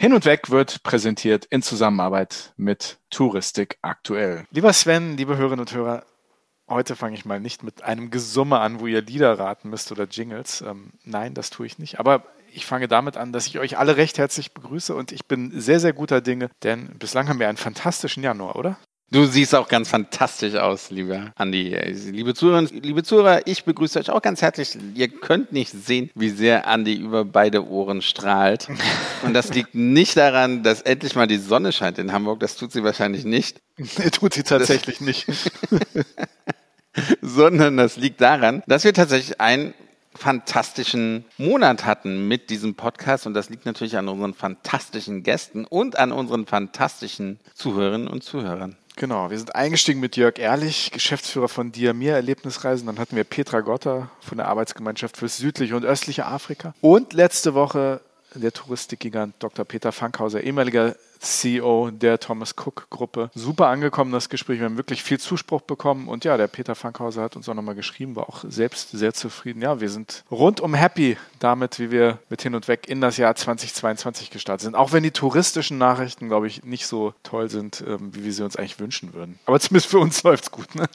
Hin und Weg wird präsentiert in Zusammenarbeit mit Touristik aktuell. Lieber Sven, liebe Hörerinnen und Hörer, heute fange ich mal nicht mit einem Gesumme an, wo ihr Lieder raten müsst oder Jingles. Ähm, nein, das tue ich nicht. Aber ich fange damit an, dass ich euch alle recht herzlich begrüße und ich bin sehr, sehr guter Dinge, denn bislang haben wir einen fantastischen Januar, oder? Du siehst auch ganz fantastisch aus, lieber Andi. Liebe Zuhörerinnen, liebe Zuhörer, ich begrüße euch auch ganz herzlich. Ihr könnt nicht sehen, wie sehr Andi über beide Ohren strahlt. Und das liegt nicht daran, dass endlich mal die Sonne scheint in Hamburg. Das tut sie wahrscheinlich nicht. tut sie tatsächlich das nicht. Sondern das liegt daran, dass wir tatsächlich einen fantastischen Monat hatten mit diesem Podcast. Und das liegt natürlich an unseren fantastischen Gästen und an unseren fantastischen Zuhörerinnen und Zuhörern. Genau, wir sind eingestiegen mit Jörg Ehrlich, Geschäftsführer von Diamir Erlebnisreisen. Dann hatten wir Petra Gotter von der Arbeitsgemeinschaft fürs südliche und östliche Afrika. Und letzte Woche der Touristikgigant Dr. Peter Fankhauser, ehemaliger CEO der Thomas Cook Gruppe. Super angekommen, das Gespräch. Wir haben wirklich viel Zuspruch bekommen. Und ja, der Peter Fankhauser hat uns auch nochmal geschrieben, war auch selbst sehr zufrieden. Ja, wir sind rundum happy damit, wie wir mit hin und weg in das Jahr 2022 gestartet sind. Auch wenn die touristischen Nachrichten, glaube ich, nicht so toll sind, ähm, wie wir sie uns eigentlich wünschen würden. Aber zumindest für uns läuft es gut. Ne?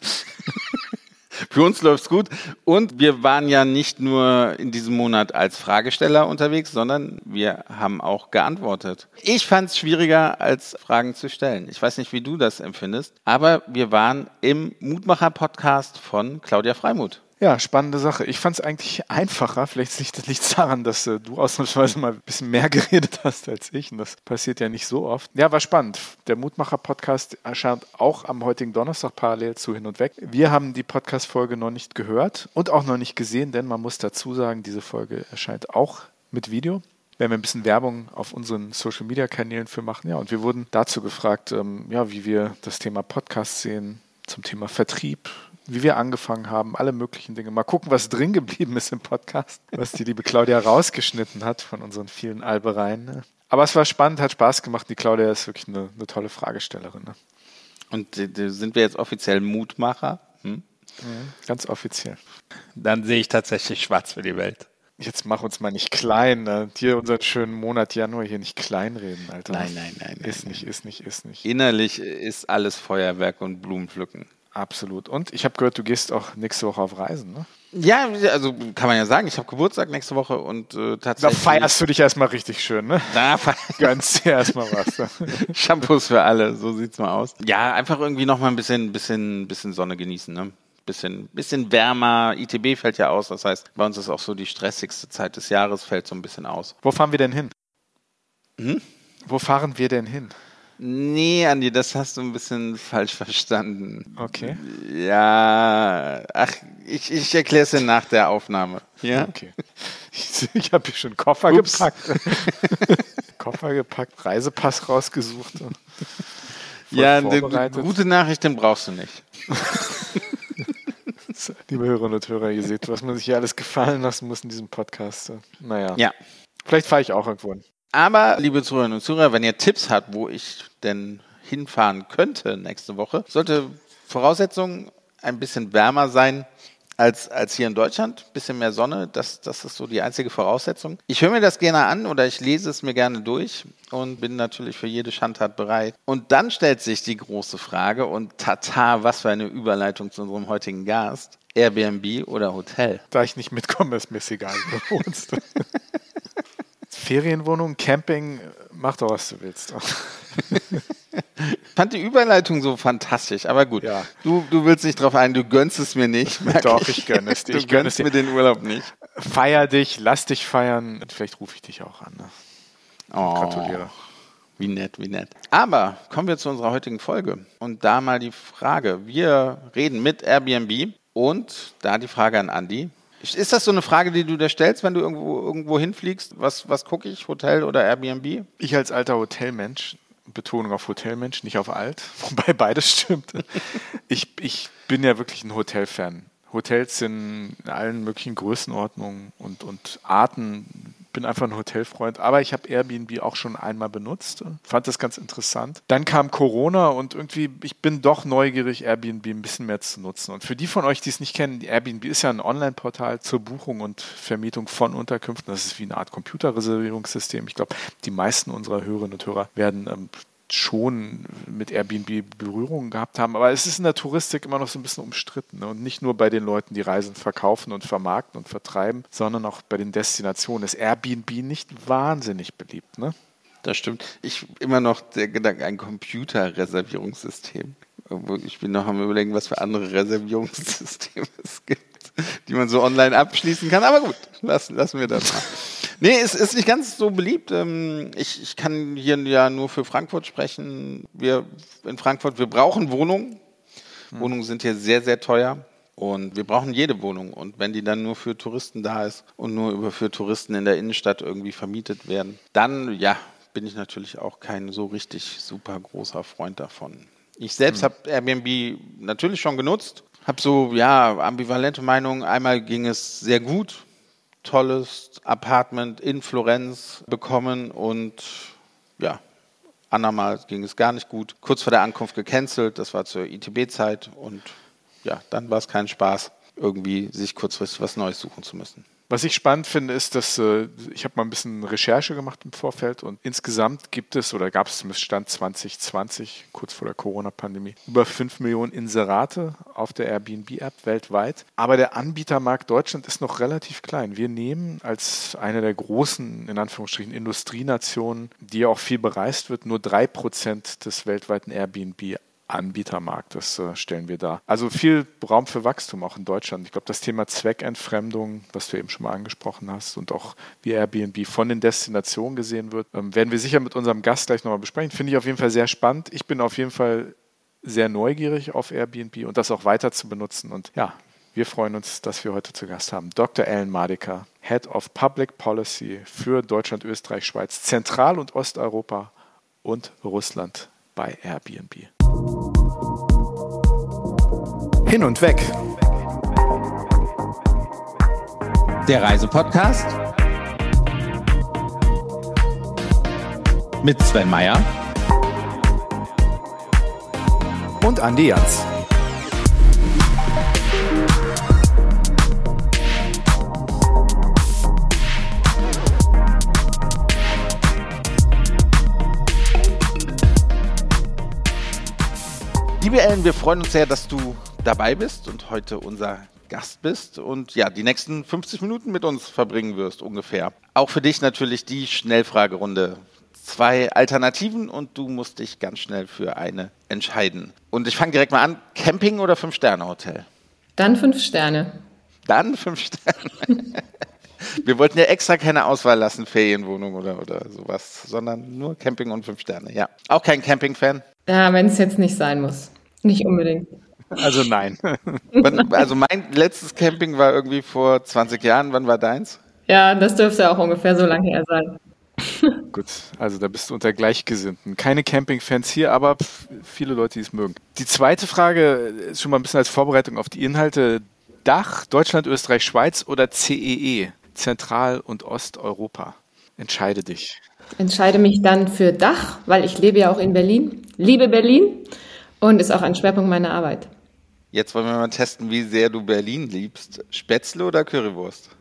Für uns läuft's gut. Und wir waren ja nicht nur in diesem Monat als Fragesteller unterwegs, sondern wir haben auch geantwortet. Ich fand es schwieriger, als Fragen zu stellen. Ich weiß nicht, wie du das empfindest, aber wir waren im Mutmacher-Podcast von Claudia Freimuth. Ja, spannende Sache. Ich fand es eigentlich einfacher. Vielleicht liegt nicht daran, dass äh, du ausnahmsweise mal ein bisschen mehr geredet hast als ich. Und das passiert ja nicht so oft. Ja, war spannend. Der Mutmacher-Podcast erscheint auch am heutigen Donnerstag parallel zu Hin und Weg. Wir haben die Podcast-Folge noch nicht gehört und auch noch nicht gesehen, denn man muss dazu sagen, diese Folge erscheint auch mit Video werden wir ein bisschen Werbung auf unseren Social Media Kanälen für machen. Ja, und wir wurden dazu gefragt, ähm, ja, wie wir das Thema Podcast sehen, zum Thema Vertrieb, wie wir angefangen haben, alle möglichen Dinge. Mal gucken, was drin geblieben ist im Podcast, was die liebe Claudia rausgeschnitten hat von unseren vielen Albereien. Ne? Aber es war spannend, hat Spaß gemacht. Die Claudia ist wirklich eine, eine tolle Fragestellerin. Ne? Und sind wir jetzt offiziell Mutmacher? Hm? Mhm, ganz offiziell. Dann sehe ich tatsächlich schwarz für die Welt. Jetzt mach uns mal nicht klein. Ne? Hier unseren schönen Monat Januar hier nicht kleinreden, Alter. Nein, nein, nein. Ist nein, nicht, nein. ist nicht, ist nicht. Innerlich ist alles Feuerwerk und Blumenpflücken. Absolut. Und ich habe gehört, du gehst auch nächste Woche auf Reisen, ne? Ja, also kann man ja sagen, ich habe Geburtstag nächste Woche und äh, tatsächlich. Da feierst du dich erstmal richtig schön, ne? Da gönnst dir erstmal was. Ne? Shampoos für alle, so sieht's mal aus. Ja, einfach irgendwie nochmal ein bisschen, bisschen, bisschen Sonne genießen, ne? Bisschen, bisschen wärmer. ITB fällt ja aus, das heißt, bei uns ist auch so die stressigste Zeit des Jahres, fällt so ein bisschen aus. Wo fahren wir denn hin? Hm? Wo fahren wir denn hin? Nee, Andi, das hast du ein bisschen falsch verstanden. Okay. Ja, ach, ich, ich erkläre es dir nach der Aufnahme. Ja? Okay. Ich, ich habe hier schon Koffer Ups. gepackt. Koffer gepackt, Reisepass rausgesucht. Ja, eine gute Nachricht, den brauchst du nicht. Liebe Hörerinnen und Hörer, ihr seht, was man sich hier alles gefallen lassen muss in diesem Podcast. Naja. Ja. Vielleicht fahre ich auch irgendwo hin. Aber, liebe Zuhörerinnen und Zuhörer, wenn ihr Tipps habt, wo ich denn hinfahren könnte nächste Woche, sollte Voraussetzung ein bisschen wärmer sein als, als hier in Deutschland. Bisschen mehr Sonne, das, das ist so die einzige Voraussetzung. Ich höre mir das gerne an oder ich lese es mir gerne durch und bin natürlich für jede Schandtat bereit. Und dann stellt sich die große Frage und tata, was für eine Überleitung zu unserem heutigen Gast. Airbnb oder Hotel? Da ich nicht mitkomme, ist mir egal, wo du wohnst. Ferienwohnung, Camping, mach doch, was du willst. Ich fand die Überleitung so fantastisch, aber gut. Ja. Du, du willst nicht drauf ein, du gönnst es mir nicht. Doch, ich, ich gönne es dir. Du gönnst mir den Urlaub nicht. Feier dich, lass dich feiern. Vielleicht rufe ich dich auch an. Ne? Oh, Gratuliere. Wie nett, wie nett. Aber kommen wir zu unserer heutigen Folge. Und da mal die Frage. Wir reden mit Airbnb und da die Frage an Andy. Ist das so eine Frage, die du dir stellst, wenn du irgendwo, irgendwo hinfliegst? Was, was gucke ich, Hotel oder Airbnb? Ich als alter Hotelmensch, Betonung auf Hotelmensch, nicht auf alt, wobei beides stimmt. ich, ich bin ja wirklich ein Hotelfan. Hotels sind in allen möglichen Größenordnungen und, und Arten bin einfach ein Hotelfreund, aber ich habe Airbnb auch schon einmal benutzt, fand das ganz interessant. Dann kam Corona und irgendwie, ich bin doch neugierig, Airbnb ein bisschen mehr zu nutzen. Und für die von euch, die es nicht kennen, Airbnb ist ja ein Online-Portal zur Buchung und Vermietung von Unterkünften. Das ist wie eine Art Computerreservierungssystem. Ich glaube, die meisten unserer Hörerinnen und Hörer werden ähm, schon mit Airbnb Berührungen gehabt haben. Aber es ist in der Touristik immer noch so ein bisschen umstritten. Ne? Und nicht nur bei den Leuten, die Reisen verkaufen und vermarkten und vertreiben, sondern auch bei den Destinationen ist Airbnb nicht wahnsinnig beliebt. Ne? Das stimmt. Ich immer noch der Gedanke, ein Computerreservierungssystem. Ich bin noch am überlegen, was für andere Reservierungssysteme es gibt, die man so online abschließen kann. Aber gut, lassen, lassen wir das mal. Nee, es ist nicht ganz so beliebt. Ähm, ich, ich kann hier ja nur für Frankfurt sprechen. Wir in Frankfurt, wir brauchen Wohnungen. Hm. Wohnungen sind hier sehr, sehr teuer. Und wir brauchen jede Wohnung. Und wenn die dann nur für Touristen da ist und nur über für Touristen in der Innenstadt irgendwie vermietet werden, dann ja, bin ich natürlich auch kein so richtig super großer Freund davon. Ich selbst hm. habe Airbnb natürlich schon genutzt, habe so ja ambivalente Meinungen. Einmal ging es sehr gut, tolles Apartment in Florenz bekommen und ja, andermal ging es gar nicht gut. Kurz vor der Ankunft gecancelt, das war zur ITB-Zeit und ja, dann war es kein Spaß, irgendwie sich kurzfristig was Neues suchen zu müssen. Was ich spannend finde, ist, dass äh, ich habe mal ein bisschen Recherche gemacht im Vorfeld und insgesamt gibt es oder gab es zumindest Stand 2020, kurz vor der Corona-Pandemie, über 5 Millionen Inserate auf der Airbnb-App weltweit. Aber der Anbietermarkt Deutschland ist noch relativ klein. Wir nehmen als eine der großen, in Anführungsstrichen, Industrienationen, die ja auch viel bereist wird, nur 3% des weltweiten Airbnb Anbietermarkt, das äh, stellen wir dar. Also viel Raum für Wachstum auch in Deutschland. Ich glaube, das Thema Zweckentfremdung, was du eben schon mal angesprochen hast und auch wie Airbnb von den Destinationen gesehen wird, ähm, werden wir sicher mit unserem Gast gleich nochmal besprechen. Finde ich auf jeden Fall sehr spannend. Ich bin auf jeden Fall sehr neugierig auf Airbnb und das auch weiter zu benutzen. Und ja, wir freuen uns, dass wir heute zu Gast haben Dr. Ellen Madeker, Head of Public Policy für Deutschland, Österreich, Schweiz, Zentral- und Osteuropa und Russland bei Airbnb. Hin und weg. Der Reisepodcast mit Sven Meyer und Andi Jans. Liebe Ellen, wir freuen uns sehr, dass du dabei bist und heute unser Gast bist und ja, die nächsten 50 Minuten mit uns verbringen wirst ungefähr. Auch für dich natürlich die Schnellfragerunde. Zwei Alternativen und du musst dich ganz schnell für eine entscheiden. Und ich fange direkt mal an. Camping oder Fünf-Sterne-Hotel? Dann fünf Sterne. Dann fünf Sterne. Wir wollten ja extra keine Auswahl lassen, Ferienwohnung oder, oder sowas, sondern nur Camping und fünf Sterne, ja. Auch kein Camping-Fan? Ja, wenn es jetzt nicht sein muss. Nicht unbedingt. Also nein. also mein letztes Camping war irgendwie vor 20 Jahren. Wann war deins? Ja, das dürfte auch ungefähr so lange her sein. Gut, also da bist du unter Gleichgesinnten. Keine Campingfans hier, aber viele Leute, die es mögen. Die zweite Frage ist schon mal ein bisschen als Vorbereitung auf die Inhalte. Dach, Deutschland, Österreich, Schweiz oder CEE, e, Zentral- und Osteuropa? Entscheide dich. Entscheide mich dann für Dach, weil ich lebe ja auch in Berlin. Liebe Berlin und ist auch ein Schwerpunkt meiner Arbeit. Jetzt wollen wir mal testen, wie sehr du Berlin liebst. Spätzle oder Currywurst?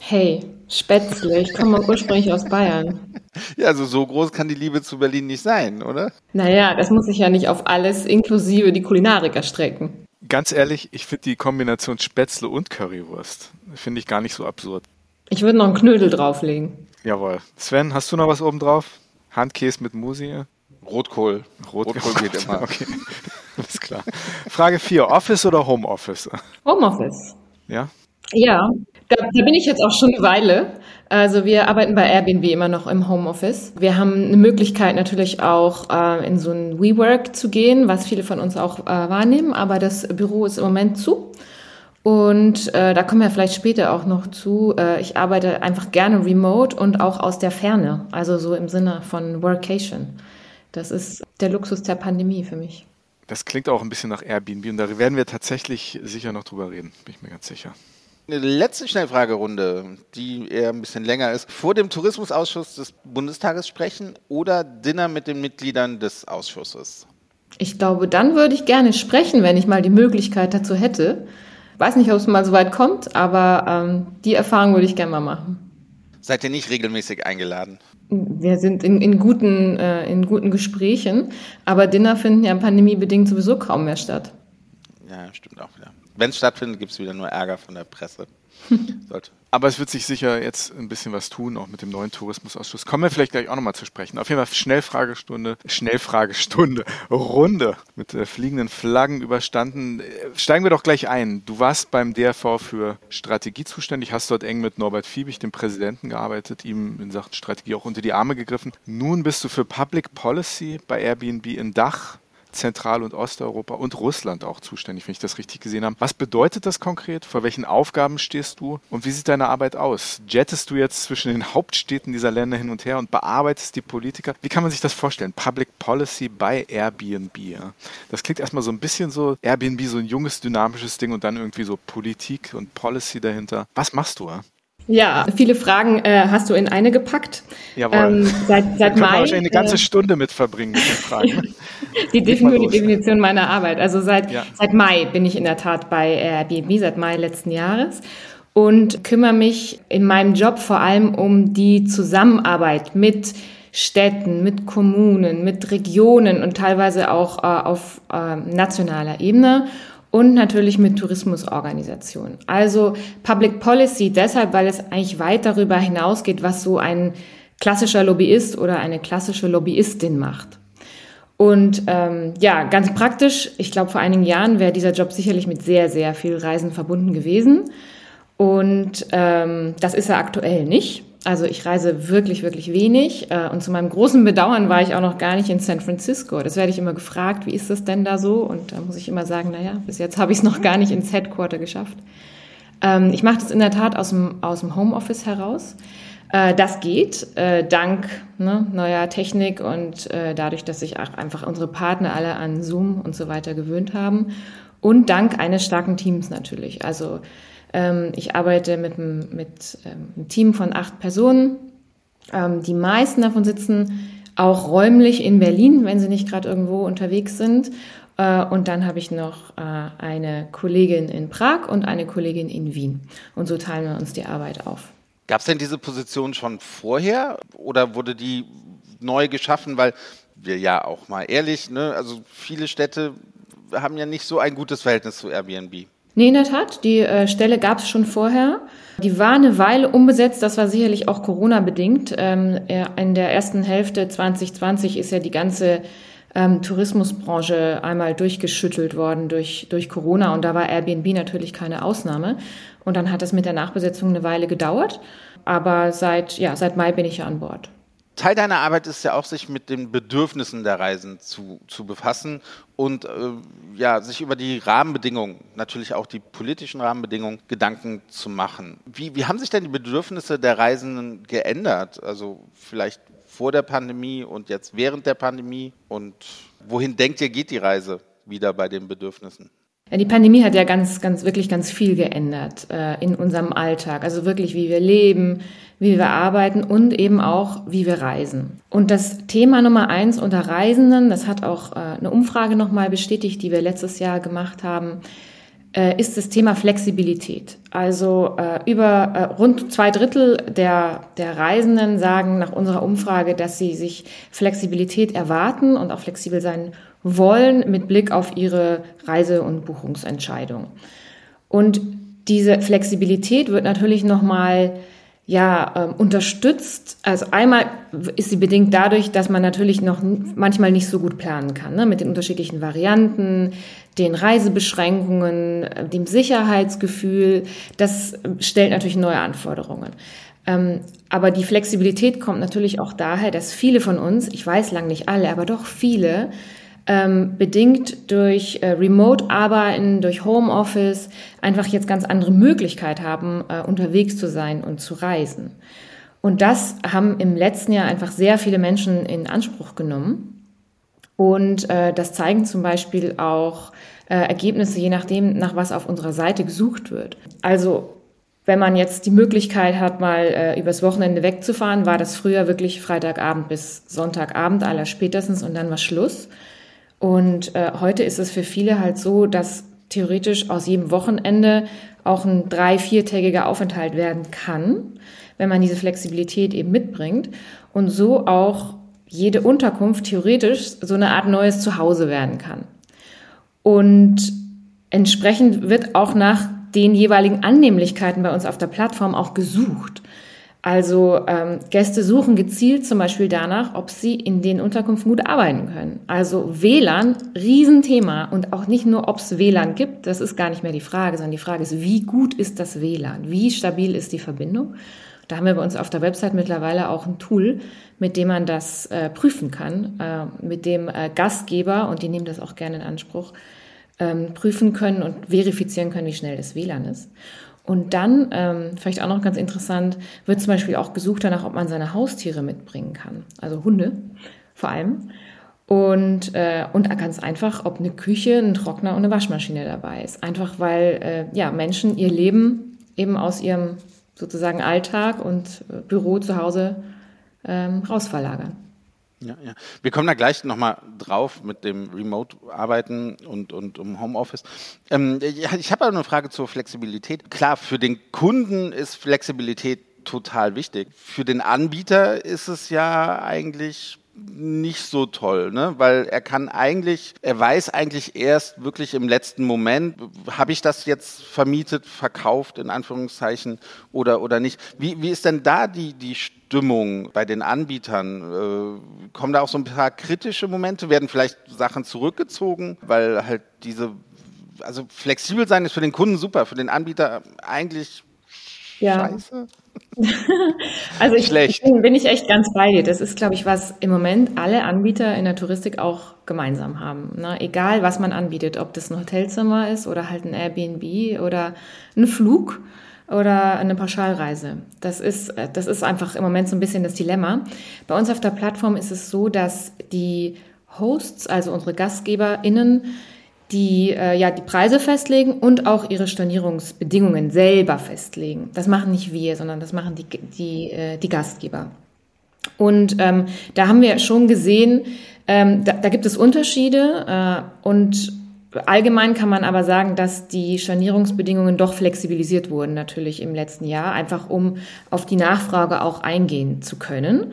Hey, Spätzle, ich komme ursprünglich aus Bayern. Ja, also so groß kann die Liebe zu Berlin nicht sein, oder? Naja, das muss ich ja nicht auf alles inklusive die Kulinariker strecken. Ganz ehrlich, ich finde die Kombination Spätzle und Currywurst, finde ich gar nicht so absurd. Ich würde noch einen Knödel drauflegen. Jawohl. Sven, hast du noch was oben drauf? Handkäse mit Musi? Rotkohl. Rotkohl, Rotkohl geht immer. Okay, klar. Frage 4, Office oder Homeoffice? Homeoffice. Ja? Ja, da, da, bin ich jetzt auch schon eine Weile. Also wir arbeiten bei Airbnb immer noch im Homeoffice. Wir haben eine Möglichkeit natürlich auch äh, in so ein WeWork zu gehen, was viele von uns auch äh, wahrnehmen, aber das Büro ist im Moment zu. Und äh, da kommen wir vielleicht später auch noch zu. Äh, ich arbeite einfach gerne remote und auch aus der Ferne, also so im Sinne von Workation. Das ist der Luxus der Pandemie für mich. Das klingt auch ein bisschen nach Airbnb und da werden wir tatsächlich sicher noch drüber reden, bin ich mir ganz sicher. Eine letzte Schnellfragerunde, die eher ein bisschen länger ist. Vor dem Tourismusausschuss des Bundestages sprechen oder Dinner mit den Mitgliedern des Ausschusses? Ich glaube, dann würde ich gerne sprechen, wenn ich mal die Möglichkeit dazu hätte. Weiß nicht, ob es mal so weit kommt, aber ähm, die Erfahrung würde ich gerne mal machen. Seid ihr nicht regelmäßig eingeladen? Wir sind in, in, guten, äh, in guten Gesprächen, aber Dinner finden ja pandemiebedingt sowieso kaum mehr statt. Ja, stimmt auch wieder. Wenn es stattfindet, gibt es wieder nur Ärger von der Presse. Aber es wird sich sicher jetzt ein bisschen was tun, auch mit dem neuen Tourismusausschuss. Kommen wir vielleicht gleich auch nochmal zu sprechen. Auf jeden Fall Schnellfragestunde, Schnellfragestunde, Runde mit äh, fliegenden Flaggen überstanden. Äh, steigen wir doch gleich ein. Du warst beim DRV für Strategie zuständig, hast dort eng mit Norbert Fiebig, dem Präsidenten, gearbeitet, ihm in Sachen Strategie auch unter die Arme gegriffen. Nun bist du für Public Policy bei Airbnb in Dach Zentral- und Osteuropa und Russland auch zuständig, wenn ich das richtig gesehen habe. Was bedeutet das konkret? Vor welchen Aufgaben stehst du? Und wie sieht deine Arbeit aus? Jettest du jetzt zwischen den Hauptstädten dieser Länder hin und her und bearbeitest die Politiker? Wie kann man sich das vorstellen? Public Policy bei Airbnb. Ja? Das klingt erstmal so ein bisschen so Airbnb, so ein junges, dynamisches Ding und dann irgendwie so Politik und Policy dahinter. Was machst du? Ja? Ja, viele Fragen äh, hast du in eine gepackt. Jawohl. Ähm, seit, seit Mai. wahrscheinlich eine ganze äh, Stunde mit verbringen mit den Fragen. die, Definition, die Definition meiner Arbeit. Also seit, ja. seit Mai bin ich in der Tat bei Airbnb, seit Mai letzten Jahres und kümmere mich in meinem Job vor allem um die Zusammenarbeit mit Städten, mit Kommunen, mit Regionen und teilweise auch äh, auf äh, nationaler Ebene und natürlich mit Tourismusorganisationen. Also Public Policy deshalb, weil es eigentlich weit darüber hinausgeht, was so ein klassischer Lobbyist oder eine klassische Lobbyistin macht. Und ähm, ja, ganz praktisch, ich glaube, vor einigen Jahren wäre dieser Job sicherlich mit sehr, sehr viel Reisen verbunden gewesen. Und ähm, das ist er aktuell nicht. Also ich reise wirklich, wirklich wenig. Äh, und zu meinem großen Bedauern war ich auch noch gar nicht in San Francisco. Das werde ich immer gefragt, wie ist das denn da so? Und da muss ich immer sagen, naja, bis jetzt habe ich es noch gar nicht ins Headquarter geschafft. Ähm, ich mache das in der Tat aus dem, aus dem Homeoffice heraus. Äh, das geht, äh, dank ne, neuer Technik und dadurch, dass sich auch einfach unsere Partner alle an Zoom und so weiter gewöhnt haben. Und dank eines starken Teams natürlich. Also ich arbeite mit, mit ähm, einem Team von acht Personen. Ähm, die meisten davon sitzen auch räumlich in Berlin, wenn sie nicht gerade irgendwo unterwegs sind. Äh, und dann habe ich noch äh, eine Kollegin in Prag und eine Kollegin in Wien. Und so teilen wir uns die Arbeit auf. Gab es denn diese Position schon vorher oder wurde die neu geschaffen? Weil wir ja auch mal ehrlich, ne, also viele Städte haben ja nicht so ein gutes Verhältnis zu Airbnb. Nee, in der Tat. Die äh, Stelle gab es schon vorher. Die war eine Weile unbesetzt. Das war sicherlich auch Corona-bedingt. Ähm, in der ersten Hälfte 2020 ist ja die ganze ähm, Tourismusbranche einmal durchgeschüttelt worden durch, durch Corona. Und da war Airbnb natürlich keine Ausnahme. Und dann hat es mit der Nachbesetzung eine Weile gedauert. Aber seit, ja, seit Mai bin ich ja an Bord. Teil deiner Arbeit ist ja auch, sich mit den Bedürfnissen der Reisen zu, zu befassen und äh, ja, sich über die Rahmenbedingungen, natürlich auch die politischen Rahmenbedingungen, Gedanken zu machen. Wie, wie haben sich denn die Bedürfnisse der Reisenden geändert? Also vielleicht vor der Pandemie und jetzt während der Pandemie? Und wohin denkt ihr, geht die Reise wieder bei den Bedürfnissen? Die Pandemie hat ja ganz, ganz, wirklich ganz viel geändert äh, in unserem Alltag. Also wirklich, wie wir leben, wie wir arbeiten und eben auch, wie wir reisen. Und das Thema Nummer eins unter Reisenden, das hat auch äh, eine Umfrage nochmal bestätigt, die wir letztes Jahr gemacht haben, äh, ist das Thema Flexibilität. Also äh, über äh, rund zwei Drittel der, der Reisenden sagen nach unserer Umfrage, dass sie sich Flexibilität erwarten und auch flexibel sein wollen mit Blick auf ihre Reise- und Buchungsentscheidung. Und diese Flexibilität wird natürlich nochmal ja, ähm, unterstützt. Also einmal ist sie bedingt dadurch, dass man natürlich noch manchmal nicht so gut planen kann, ne? mit den unterschiedlichen Varianten, den Reisebeschränkungen, äh, dem Sicherheitsgefühl. Das stellt natürlich neue Anforderungen. Ähm, aber die Flexibilität kommt natürlich auch daher, dass viele von uns, ich weiß lang nicht alle, aber doch viele, ähm, bedingt durch äh, Remote-Arbeiten, durch Homeoffice einfach jetzt ganz andere Möglichkeit haben, äh, unterwegs zu sein und zu reisen. Und das haben im letzten Jahr einfach sehr viele Menschen in Anspruch genommen. Und äh, das zeigen zum Beispiel auch äh, Ergebnisse, je nachdem, nach was auf unserer Seite gesucht wird. Also wenn man jetzt die Möglichkeit hat, mal äh, übers Wochenende wegzufahren, war das früher wirklich Freitagabend bis Sonntagabend aller spätestens und dann war Schluss. Und äh, heute ist es für viele halt so, dass theoretisch aus jedem Wochenende auch ein drei-, viertägiger Aufenthalt werden kann, wenn man diese Flexibilität eben mitbringt und so auch jede Unterkunft theoretisch so eine Art neues Zuhause werden kann. Und entsprechend wird auch nach den jeweiligen Annehmlichkeiten bei uns auf der Plattform auch gesucht. Also ähm, Gäste suchen gezielt zum Beispiel danach, ob sie in den Unterkünften gut arbeiten können. Also WLAN, Riesenthema. Und auch nicht nur, ob es WLAN gibt, das ist gar nicht mehr die Frage, sondern die Frage ist, wie gut ist das WLAN? Wie stabil ist die Verbindung? Da haben wir bei uns auf der Website mittlerweile auch ein Tool, mit dem man das äh, prüfen kann, äh, mit dem äh, Gastgeber, und die nehmen das auch gerne in Anspruch, ähm, prüfen können und verifizieren können, wie schnell das WLAN ist. Und dann, ähm, vielleicht auch noch ganz interessant, wird zum Beispiel auch gesucht danach, ob man seine Haustiere mitbringen kann. Also Hunde vor allem. Und, äh, und ganz einfach, ob eine Küche, ein Trockner und eine Waschmaschine dabei ist. Einfach weil äh, ja, Menschen ihr Leben eben aus ihrem sozusagen Alltag und äh, Büro zu Hause ähm, rausverlagern. Ja, ja. Wir kommen da gleich nochmal drauf mit dem Remote-Arbeiten und, und um Homeoffice. Ähm, ich habe aber eine Frage zur Flexibilität. Klar, für den Kunden ist Flexibilität total wichtig. Für den Anbieter ist es ja eigentlich nicht so toll, ne? weil er kann eigentlich, er weiß eigentlich erst wirklich im letzten Moment, habe ich das jetzt vermietet, verkauft in Anführungszeichen oder, oder nicht. Wie, wie ist denn da die, die Stimmung bei den Anbietern? Äh, kommen da auch so ein paar kritische Momente? Werden vielleicht Sachen zurückgezogen, weil halt diese, also flexibel sein ist für den Kunden super, für den Anbieter eigentlich ja. scheiße? also ich, bin, bin, ich echt ganz bei dir. Das ist, glaube ich, was im Moment alle Anbieter in der Touristik auch gemeinsam haben. Ne? Egal, was man anbietet, ob das ein Hotelzimmer ist oder halt ein Airbnb oder ein Flug oder eine Pauschalreise. Das ist, das ist einfach im Moment so ein bisschen das Dilemma. Bei uns auf der Plattform ist es so, dass die Hosts, also unsere GastgeberInnen, die äh, ja die Preise festlegen und auch ihre Stornierungsbedingungen selber festlegen. Das machen nicht wir, sondern das machen die, die, äh, die Gastgeber. Und ähm, da haben wir schon gesehen, ähm, da, da gibt es Unterschiede äh, und allgemein kann man aber sagen, dass die Stornierungsbedingungen doch flexibilisiert wurden natürlich im letzten Jahr, einfach um auf die Nachfrage auch eingehen zu können.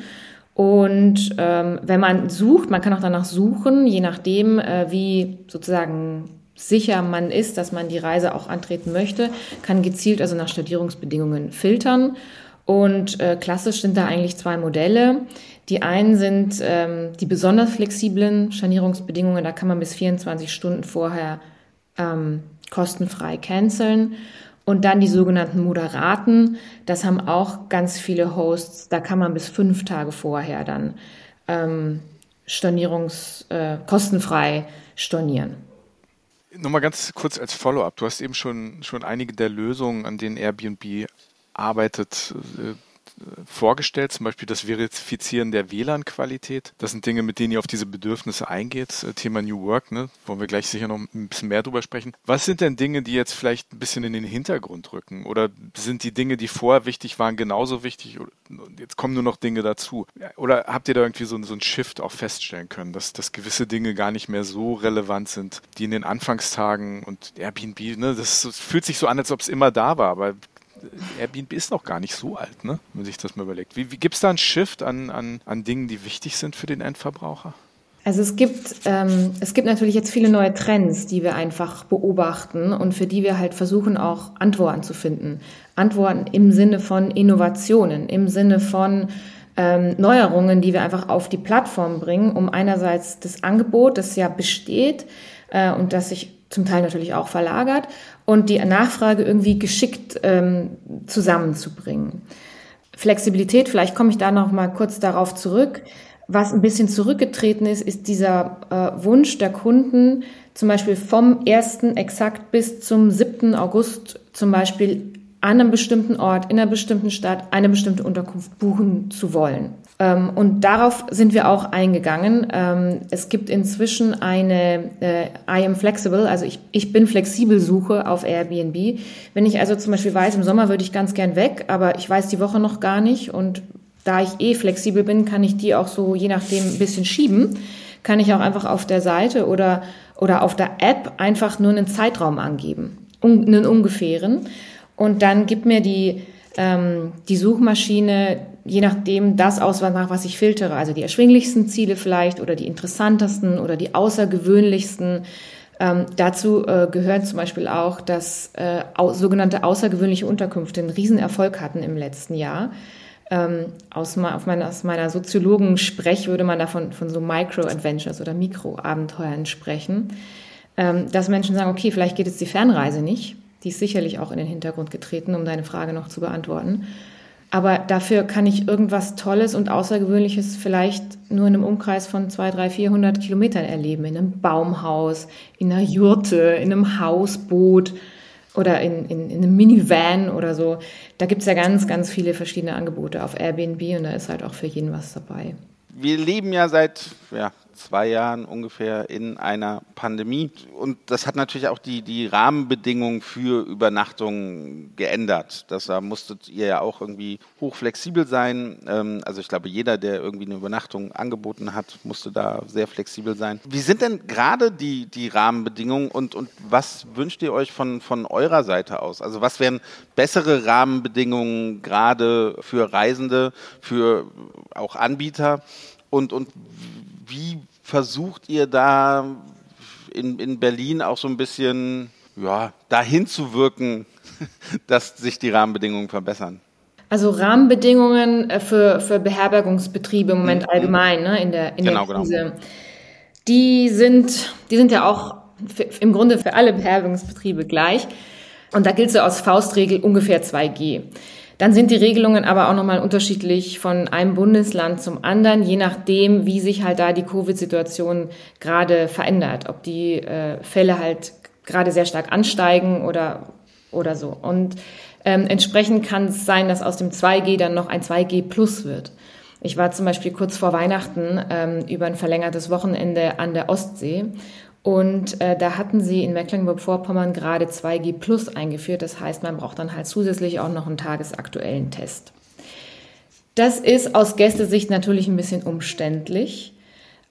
Und ähm, wenn man sucht, man kann auch danach suchen, je nachdem, äh, wie sozusagen sicher man ist, dass man die Reise auch antreten möchte, kann gezielt also nach Studierungsbedingungen filtern. Und äh, klassisch sind da eigentlich zwei Modelle. Die einen sind ähm, die besonders flexiblen Scharnierungsbedingungen, da kann man bis 24 Stunden vorher ähm, kostenfrei canceln. Und dann die sogenannten Moderaten, das haben auch ganz viele Hosts, da kann man bis fünf Tage vorher dann ähm, Stornierungs, äh, kostenfrei stornieren. Nochmal ganz kurz als Follow-up. Du hast eben schon, schon einige der Lösungen, an denen Airbnb arbeitet, äh, vorgestellt, zum Beispiel das Verifizieren der WLAN-Qualität. Das sind Dinge, mit denen ihr auf diese Bedürfnisse eingeht. Äh, Thema New Work, ne? wollen wir gleich sicher noch ein bisschen mehr drüber sprechen. Was sind denn Dinge, die jetzt vielleicht ein bisschen in den Hintergrund rücken? Oder sind die Dinge, die vorher wichtig waren, genauso wichtig? Jetzt kommen nur noch Dinge dazu. Oder habt ihr da irgendwie so, so einen Shift auch feststellen können, dass, dass gewisse Dinge gar nicht mehr so relevant sind, die in den Anfangstagen und Airbnb, ne, das, fühlt sich so an, als ob es immer da war, aber Airbnb ist noch gar nicht so alt, ne? wenn man sich das mal überlegt. Wie, wie gibt es da einen Shift an, an, an Dingen, die wichtig sind für den Endverbraucher? Also es gibt, ähm, es gibt natürlich jetzt viele neue Trends, die wir einfach beobachten und für die wir halt versuchen auch Antworten zu finden. Antworten im Sinne von Innovationen, im Sinne von ähm, Neuerungen, die wir einfach auf die Plattform bringen, um einerseits das Angebot, das ja besteht äh, und das sich zum Teil natürlich auch verlagert und die Nachfrage irgendwie geschickt ähm, zusammenzubringen. Flexibilität, vielleicht komme ich da noch mal kurz darauf zurück. Was ein bisschen zurückgetreten ist, ist dieser äh, Wunsch der Kunden, zum Beispiel vom 1. exakt bis zum 7. August zum Beispiel an einem bestimmten Ort, in einer bestimmten Stadt, eine bestimmte Unterkunft buchen zu wollen. Ähm, und darauf sind wir auch eingegangen. Ähm, es gibt inzwischen eine äh, I am flexible, also ich, ich bin flexibel Suche auf Airbnb. Wenn ich also zum Beispiel weiß, im Sommer würde ich ganz gern weg, aber ich weiß die Woche noch gar nicht und da ich eh flexibel bin, kann ich die auch so je nachdem ein bisschen schieben. Kann ich auch einfach auf der Seite oder, oder auf der App einfach nur einen Zeitraum angeben, einen ungefähren. Und dann gibt mir die, ähm, die Suchmaschine je nachdem das aus, was ich filtere. Also die erschwinglichsten Ziele vielleicht oder die interessantesten oder die außergewöhnlichsten. Ähm, dazu äh, gehören zum Beispiel auch, dass äh, au sogenannte außergewöhnliche Unterkünfte einen Riesenerfolg hatten im letzten Jahr. Ähm, aus, auf meiner, aus meiner Soziologen-Sprech würde man davon von so Micro-Adventures oder Mikro-Abenteuern sprechen. Ähm, dass Menschen sagen, okay, vielleicht geht jetzt die Fernreise nicht. Die ist sicherlich auch in den Hintergrund getreten, um deine Frage noch zu beantworten. Aber dafür kann ich irgendwas Tolles und Außergewöhnliches vielleicht nur in einem Umkreis von 200, 300, 400 Kilometern erleben. In einem Baumhaus, in einer Jurte, in einem Hausboot oder in, in, in einem Minivan oder so. Da gibt's ja ganz, ganz viele verschiedene Angebote auf Airbnb und da ist halt auch für jeden was dabei. Wir leben ja seit ja, zwei Jahren ungefähr in einer Pandemie. Und das hat natürlich auch die, die Rahmenbedingungen für Übernachtungen geändert. Das, da musstet ihr ja auch irgendwie hochflexibel sein. Ähm, also ich glaube, jeder, der irgendwie eine Übernachtung angeboten hat, musste da sehr flexibel sein. Wie sind denn gerade die, die Rahmenbedingungen und, und was wünscht ihr euch von, von eurer Seite aus? Also was wären bessere Rahmenbedingungen gerade für Reisende, für auch Anbieter? Und, und wie versucht ihr da in, in Berlin auch so ein bisschen ja, dahin zu wirken, dass sich die Rahmenbedingungen verbessern? Also Rahmenbedingungen äh, für, für Beherbergungsbetriebe im Moment mhm. allgemein ne, in der, in genau, der genau. Krise. Genau. Die sind, die sind ja auch für, im Grunde für alle Beherbergungsbetriebe gleich. Und da gilt so aus Faustregel ungefähr 2G. Dann sind die Regelungen aber auch nochmal unterschiedlich von einem Bundesland zum anderen, je nachdem, wie sich halt da die Covid-Situation gerade verändert. Ob die äh, Fälle halt gerade sehr stark ansteigen oder, oder so. Und ähm, entsprechend kann es sein, dass aus dem 2G dann noch ein 2G Plus wird. Ich war zum Beispiel kurz vor Weihnachten ähm, über ein verlängertes Wochenende an der Ostsee und äh, da hatten sie in Mecklenburg-Vorpommern gerade 2G Plus eingeführt. Das heißt, man braucht dann halt zusätzlich auch noch einen tagesaktuellen Test. Das ist aus Gästesicht natürlich ein bisschen umständlich.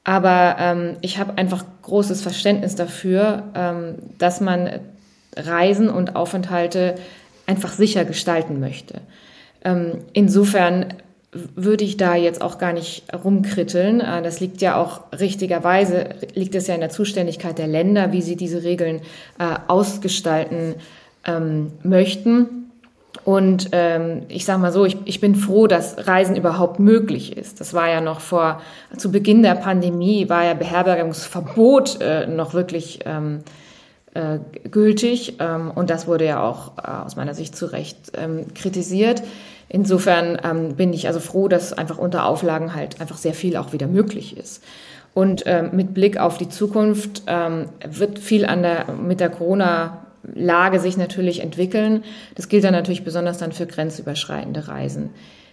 Aber ähm, ich habe einfach großes Verständnis dafür, ähm, dass man Reisen und Aufenthalte einfach sicher gestalten möchte. Ähm, insofern würde ich da jetzt auch gar nicht rumkritteln. Äh, das liegt ja auch richtigerweise, liegt es ja in der Zuständigkeit der Länder, wie sie diese Regeln äh, ausgestalten ähm, möchten. Und ähm, ich sage mal so, ich, bin froh, dass Reisen überhaupt möglich ist. Das war ja noch vor, zu Beginn der Pandemie war ja Beherbergungsverbot äh, noch wirklich ähm, äh, gültig. Und das wurde ja auch aus meiner Sicht zu Recht kritisiert. Insofern ähm, bin ich also froh, dass einfach unter Auflagen halt einfach sehr viel auch wieder möglich ist. Und ähm, mit Blick auf die Zukunft ähm, wird viel an der, mit der Corona-Lage sich natürlich entwickeln. Das gilt dann natürlich besonders dann für grenzüberschreitende Reisen.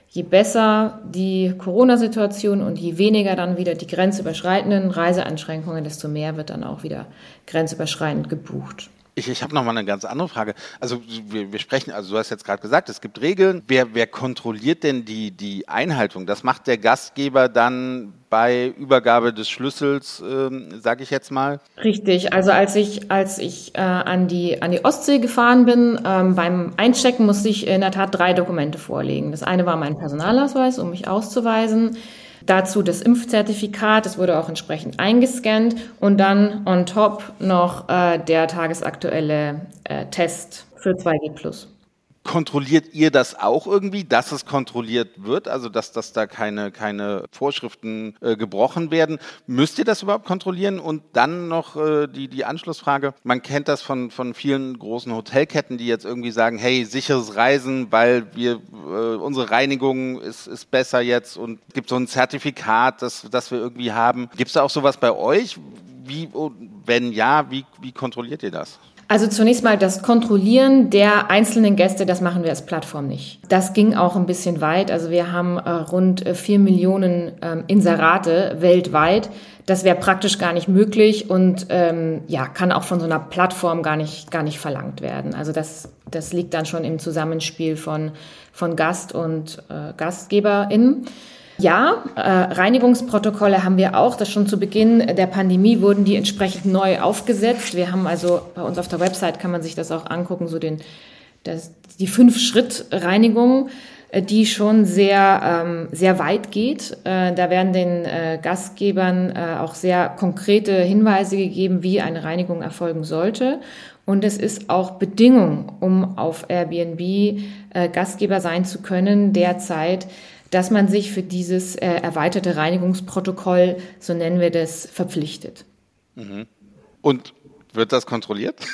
Je besser die Corona-Situation und je weniger dann wieder die grenzüberschreitenden Reiseanschränkungen, desto mehr wird dann auch wieder grenzüberschreitend gebucht. Ich, ich habe noch mal eine ganz andere Frage. Also wir, wir sprechen, also du hast jetzt gerade gesagt, es gibt Regeln. Wer, wer kontrolliert denn die, die Einhaltung? Das macht der Gastgeber dann bei Übergabe des Schlüssels, ähm, sage ich jetzt mal. Richtig. Also als ich als ich äh, an die an die Ostsee gefahren bin, ähm, beim Einchecken musste ich in der Tat drei Dokumente vorlegen. Das eine war mein Personalausweis, um mich auszuweisen. Dazu das Impfzertifikat, das wurde auch entsprechend eingescannt und dann on top noch äh, der tagesaktuelle äh, Test für 2G kontrolliert ihr das auch irgendwie, dass es kontrolliert wird, also dass, dass da keine, keine Vorschriften äh, gebrochen werden? Müsst ihr das überhaupt kontrollieren? Und dann noch äh, die, die Anschlussfrage, man kennt das von, von vielen großen Hotelketten, die jetzt irgendwie sagen, hey, sicheres Reisen, weil wir äh, unsere Reinigung ist, ist besser jetzt und gibt so ein Zertifikat, das, das wir irgendwie haben. Gibt es da auch sowas bei euch? Wie, wenn ja, wie, wie kontrolliert ihr das? Also zunächst mal das Kontrollieren der einzelnen Gäste, das machen wir als Plattform nicht. Das ging auch ein bisschen weit. Also wir haben äh, rund äh, vier Millionen ähm, Inserate weltweit. Das wäre praktisch gar nicht möglich und ähm, ja, kann auch von so einer Plattform gar nicht, gar nicht verlangt werden. Also das, das liegt dann schon im Zusammenspiel von, von Gast und äh, GastgeberInnen. Ja, äh, Reinigungsprotokolle haben wir auch. Das schon zu Beginn der Pandemie wurden die entsprechend neu aufgesetzt. Wir haben also bei uns auf der Website kann man sich das auch angucken, so den, das, die Fünf-Schritt-Reinigung, äh, die schon sehr, ähm, sehr weit geht. Äh, da werden den äh, Gastgebern äh, auch sehr konkrete Hinweise gegeben, wie eine Reinigung erfolgen sollte. Und es ist auch Bedingung, um auf Airbnb äh, Gastgeber sein zu können, derzeit dass man sich für dieses äh, erweiterte Reinigungsprotokoll, so nennen wir das, verpflichtet. Mhm. Und wird das kontrolliert?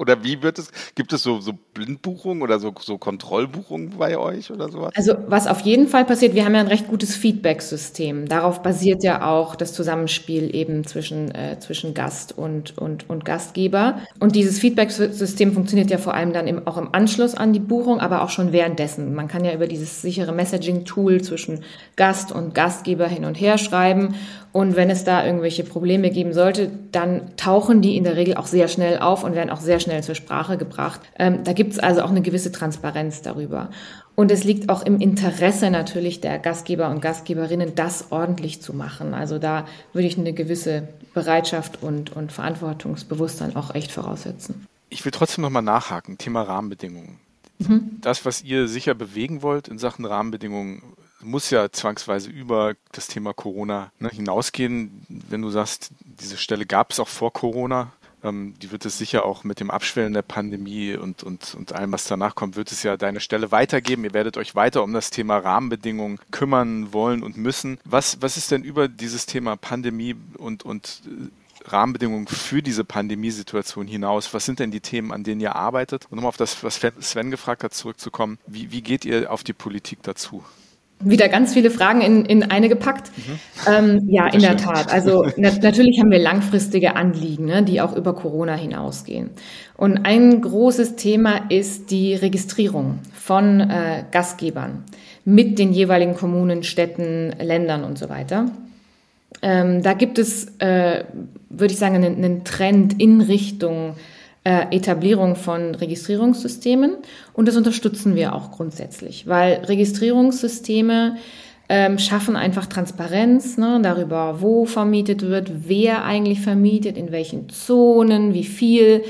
Oder wie wird es? Gibt es so, so Blindbuchungen oder so, so Kontrollbuchungen bei euch oder sowas? Also was auf jeden Fall passiert, wir haben ja ein recht gutes Feedback-System. Darauf basiert ja auch das Zusammenspiel eben zwischen, äh, zwischen Gast und, und, und Gastgeber. Und dieses Feedback-System funktioniert ja vor allem dann im, auch im Anschluss an die Buchung, aber auch schon währenddessen. Man kann ja über dieses sichere Messaging-Tool zwischen Gast und Gastgeber hin und her schreiben und wenn es da irgendwelche Probleme geben sollte, dann tauchen die in der Regel auch sehr schnell auf und werden auch sehr schnell zur Sprache gebracht. Ähm, da gibt es also auch eine gewisse Transparenz darüber. Und es liegt auch im Interesse natürlich der Gastgeber und Gastgeberinnen, das ordentlich zu machen. Also da würde ich eine gewisse Bereitschaft und, und Verantwortungsbewusstsein auch echt voraussetzen. Ich will trotzdem nochmal nachhaken, Thema Rahmenbedingungen. Mhm. Das, was ihr sicher bewegen wollt in Sachen Rahmenbedingungen, muss ja zwangsweise über das Thema Corona ne, hinausgehen. Wenn du sagst, diese Stelle gab es auch vor Corona, ähm, die wird es sicher auch mit dem Abschwellen der Pandemie und, und, und allem, was danach kommt, wird es ja deine Stelle weitergeben. Ihr werdet euch weiter um das Thema Rahmenbedingungen kümmern wollen und müssen. Was, was ist denn über dieses Thema Pandemie und, und äh, Rahmenbedingungen für diese Pandemiesituation hinaus? Was sind denn die Themen, an denen ihr arbeitet? Und um auf das, was Sven gefragt hat, zurückzukommen, wie, wie geht ihr auf die Politik dazu? Wieder ganz viele Fragen in, in eine gepackt. Mhm. Ähm, ja, in der Tat. Also na, natürlich haben wir langfristige Anliegen, ne, die auch über Corona hinausgehen. Und ein großes Thema ist die Registrierung von äh, Gastgebern mit den jeweiligen Kommunen, Städten, Ländern und so weiter. Ähm, da gibt es, äh, würde ich sagen, einen, einen Trend in Richtung äh, Etablierung von Registrierungssystemen und das unterstützen wir auch grundsätzlich, weil Registrierungssysteme ähm, schaffen einfach Transparenz ne, darüber, wo vermietet wird, wer eigentlich vermietet, in welchen Zonen, wie viel.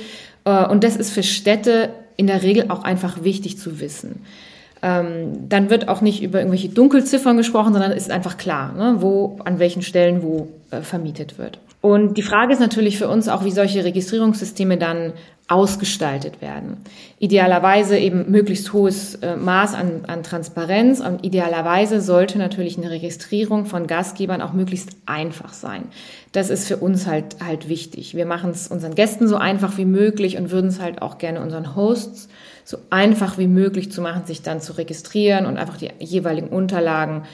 Äh, und das ist für Städte in der Regel auch einfach wichtig zu wissen. Ähm, dann wird auch nicht über irgendwelche Dunkelziffern gesprochen, sondern ist einfach klar, ne, wo, an welchen Stellen wo äh, vermietet wird. Und die Frage ist natürlich für uns auch, wie solche Registrierungssysteme dann ausgestaltet werden. Idealerweise eben möglichst hohes äh, Maß an, an Transparenz und idealerweise sollte natürlich eine Registrierung von Gastgebern auch möglichst einfach sein. Das ist für uns halt halt wichtig. Wir machen es unseren Gästen so einfach wie möglich und würden es halt auch gerne unseren Hosts so einfach wie möglich zu machen, sich dann zu registrieren und einfach die jeweiligen Unterlagen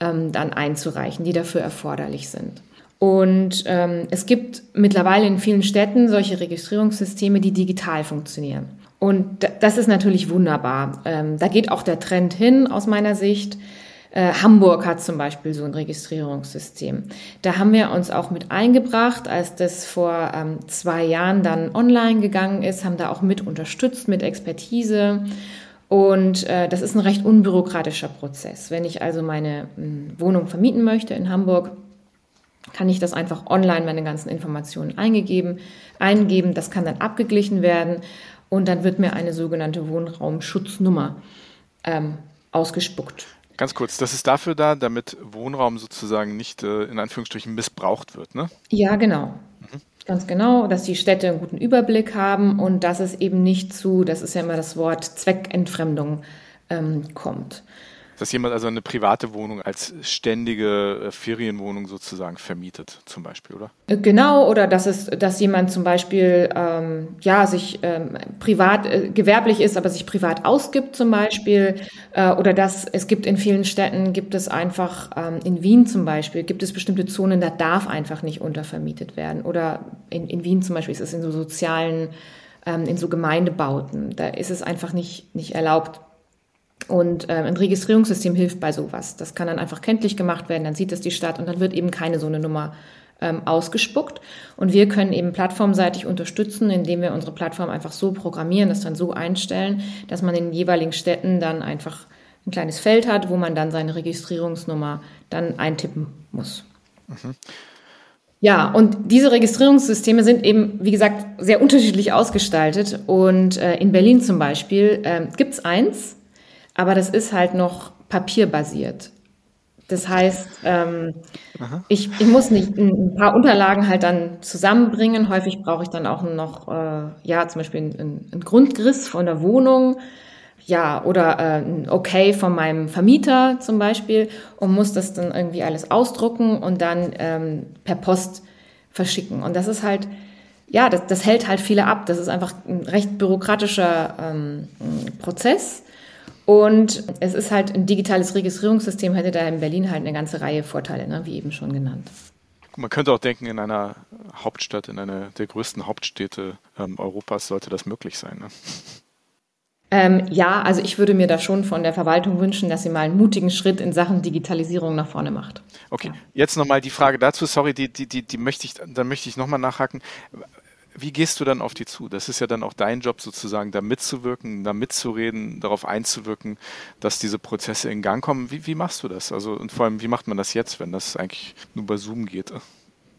ähm, dann einzureichen, die dafür erforderlich sind. Und ähm, es gibt mittlerweile in vielen Städten solche Registrierungssysteme, die digital funktionieren. Und das ist natürlich wunderbar. Ähm, da geht auch der Trend hin aus meiner Sicht. Äh, Hamburg hat zum Beispiel so ein Registrierungssystem. Da haben wir uns auch mit eingebracht, als das vor ähm, zwei Jahren dann online gegangen ist, haben da auch mit unterstützt mit Expertise. Und äh, das ist ein recht unbürokratischer Prozess. Wenn ich also meine hm, Wohnung vermieten möchte in Hamburg, kann ich das einfach online meine ganzen Informationen eingegeben, eingeben. Das kann dann abgeglichen werden und dann wird mir eine sogenannte Wohnraumschutznummer ähm, ausgespuckt. Ganz kurz, das ist dafür da, damit Wohnraum sozusagen nicht äh, in Anführungsstrichen missbraucht wird, ne? Ja, genau. Mhm. Ganz genau, dass die Städte einen guten Überblick haben und dass es eben nicht zu, das ist ja immer das Wort Zweckentfremdung, ähm, kommt. Dass jemand also eine private Wohnung als ständige äh, Ferienwohnung sozusagen vermietet, zum Beispiel, oder? Äh, genau, oder dass es, dass jemand zum Beispiel ähm, ja sich ähm, privat äh, gewerblich ist, aber sich privat ausgibt, zum Beispiel, äh, oder dass es gibt in vielen Städten gibt es einfach ähm, in Wien zum Beispiel gibt es bestimmte Zonen, da darf einfach nicht untervermietet werden, oder in, in Wien zum Beispiel ist es in so sozialen ähm, in so Gemeindebauten, da ist es einfach nicht nicht erlaubt und äh, ein Registrierungssystem hilft bei sowas. Das kann dann einfach kenntlich gemacht werden, dann sieht es die Stadt und dann wird eben keine so eine Nummer ähm, ausgespuckt. Und wir können eben plattformseitig unterstützen, indem wir unsere Plattform einfach so programmieren, das dann so einstellen, dass man in den jeweiligen Städten dann einfach ein kleines Feld hat, wo man dann seine Registrierungsnummer dann eintippen muss. Mhm. Ja, und diese Registrierungssysteme sind eben, wie gesagt, sehr unterschiedlich ausgestaltet. Und äh, in Berlin zum Beispiel äh, gibt es eins, aber das ist halt noch papierbasiert. Das heißt, ähm, ich, ich muss nicht ein paar Unterlagen halt dann zusammenbringen. Häufig brauche ich dann auch noch, äh, ja, zum Beispiel einen, einen Grundriss von der Wohnung, ja, oder äh, ein Okay von meinem Vermieter zum Beispiel und muss das dann irgendwie alles ausdrucken und dann ähm, per Post verschicken. Und das ist halt, ja, das, das hält halt viele ab. Das ist einfach ein recht bürokratischer ähm, Prozess. Und es ist halt ein digitales Registrierungssystem, hätte da in Berlin halt eine ganze Reihe Vorteile, ne, wie eben schon genannt. Man könnte auch denken, in einer Hauptstadt, in einer der größten Hauptstädte ähm, Europas sollte das möglich sein. Ne? Ähm, ja, also ich würde mir da schon von der Verwaltung wünschen, dass sie mal einen mutigen Schritt in Sachen Digitalisierung nach vorne macht. Okay, ja. jetzt nochmal die Frage dazu, sorry, die, die, die, die möchte ich, da möchte ich nochmal nachhaken wie gehst du dann auf die zu? Das ist ja dann auch dein Job sozusagen, da mitzuwirken, da mitzureden, darauf einzuwirken, dass diese Prozesse in Gang kommen. Wie, wie machst du das? Also und vor allem, wie macht man das jetzt, wenn das eigentlich nur bei Zoom geht?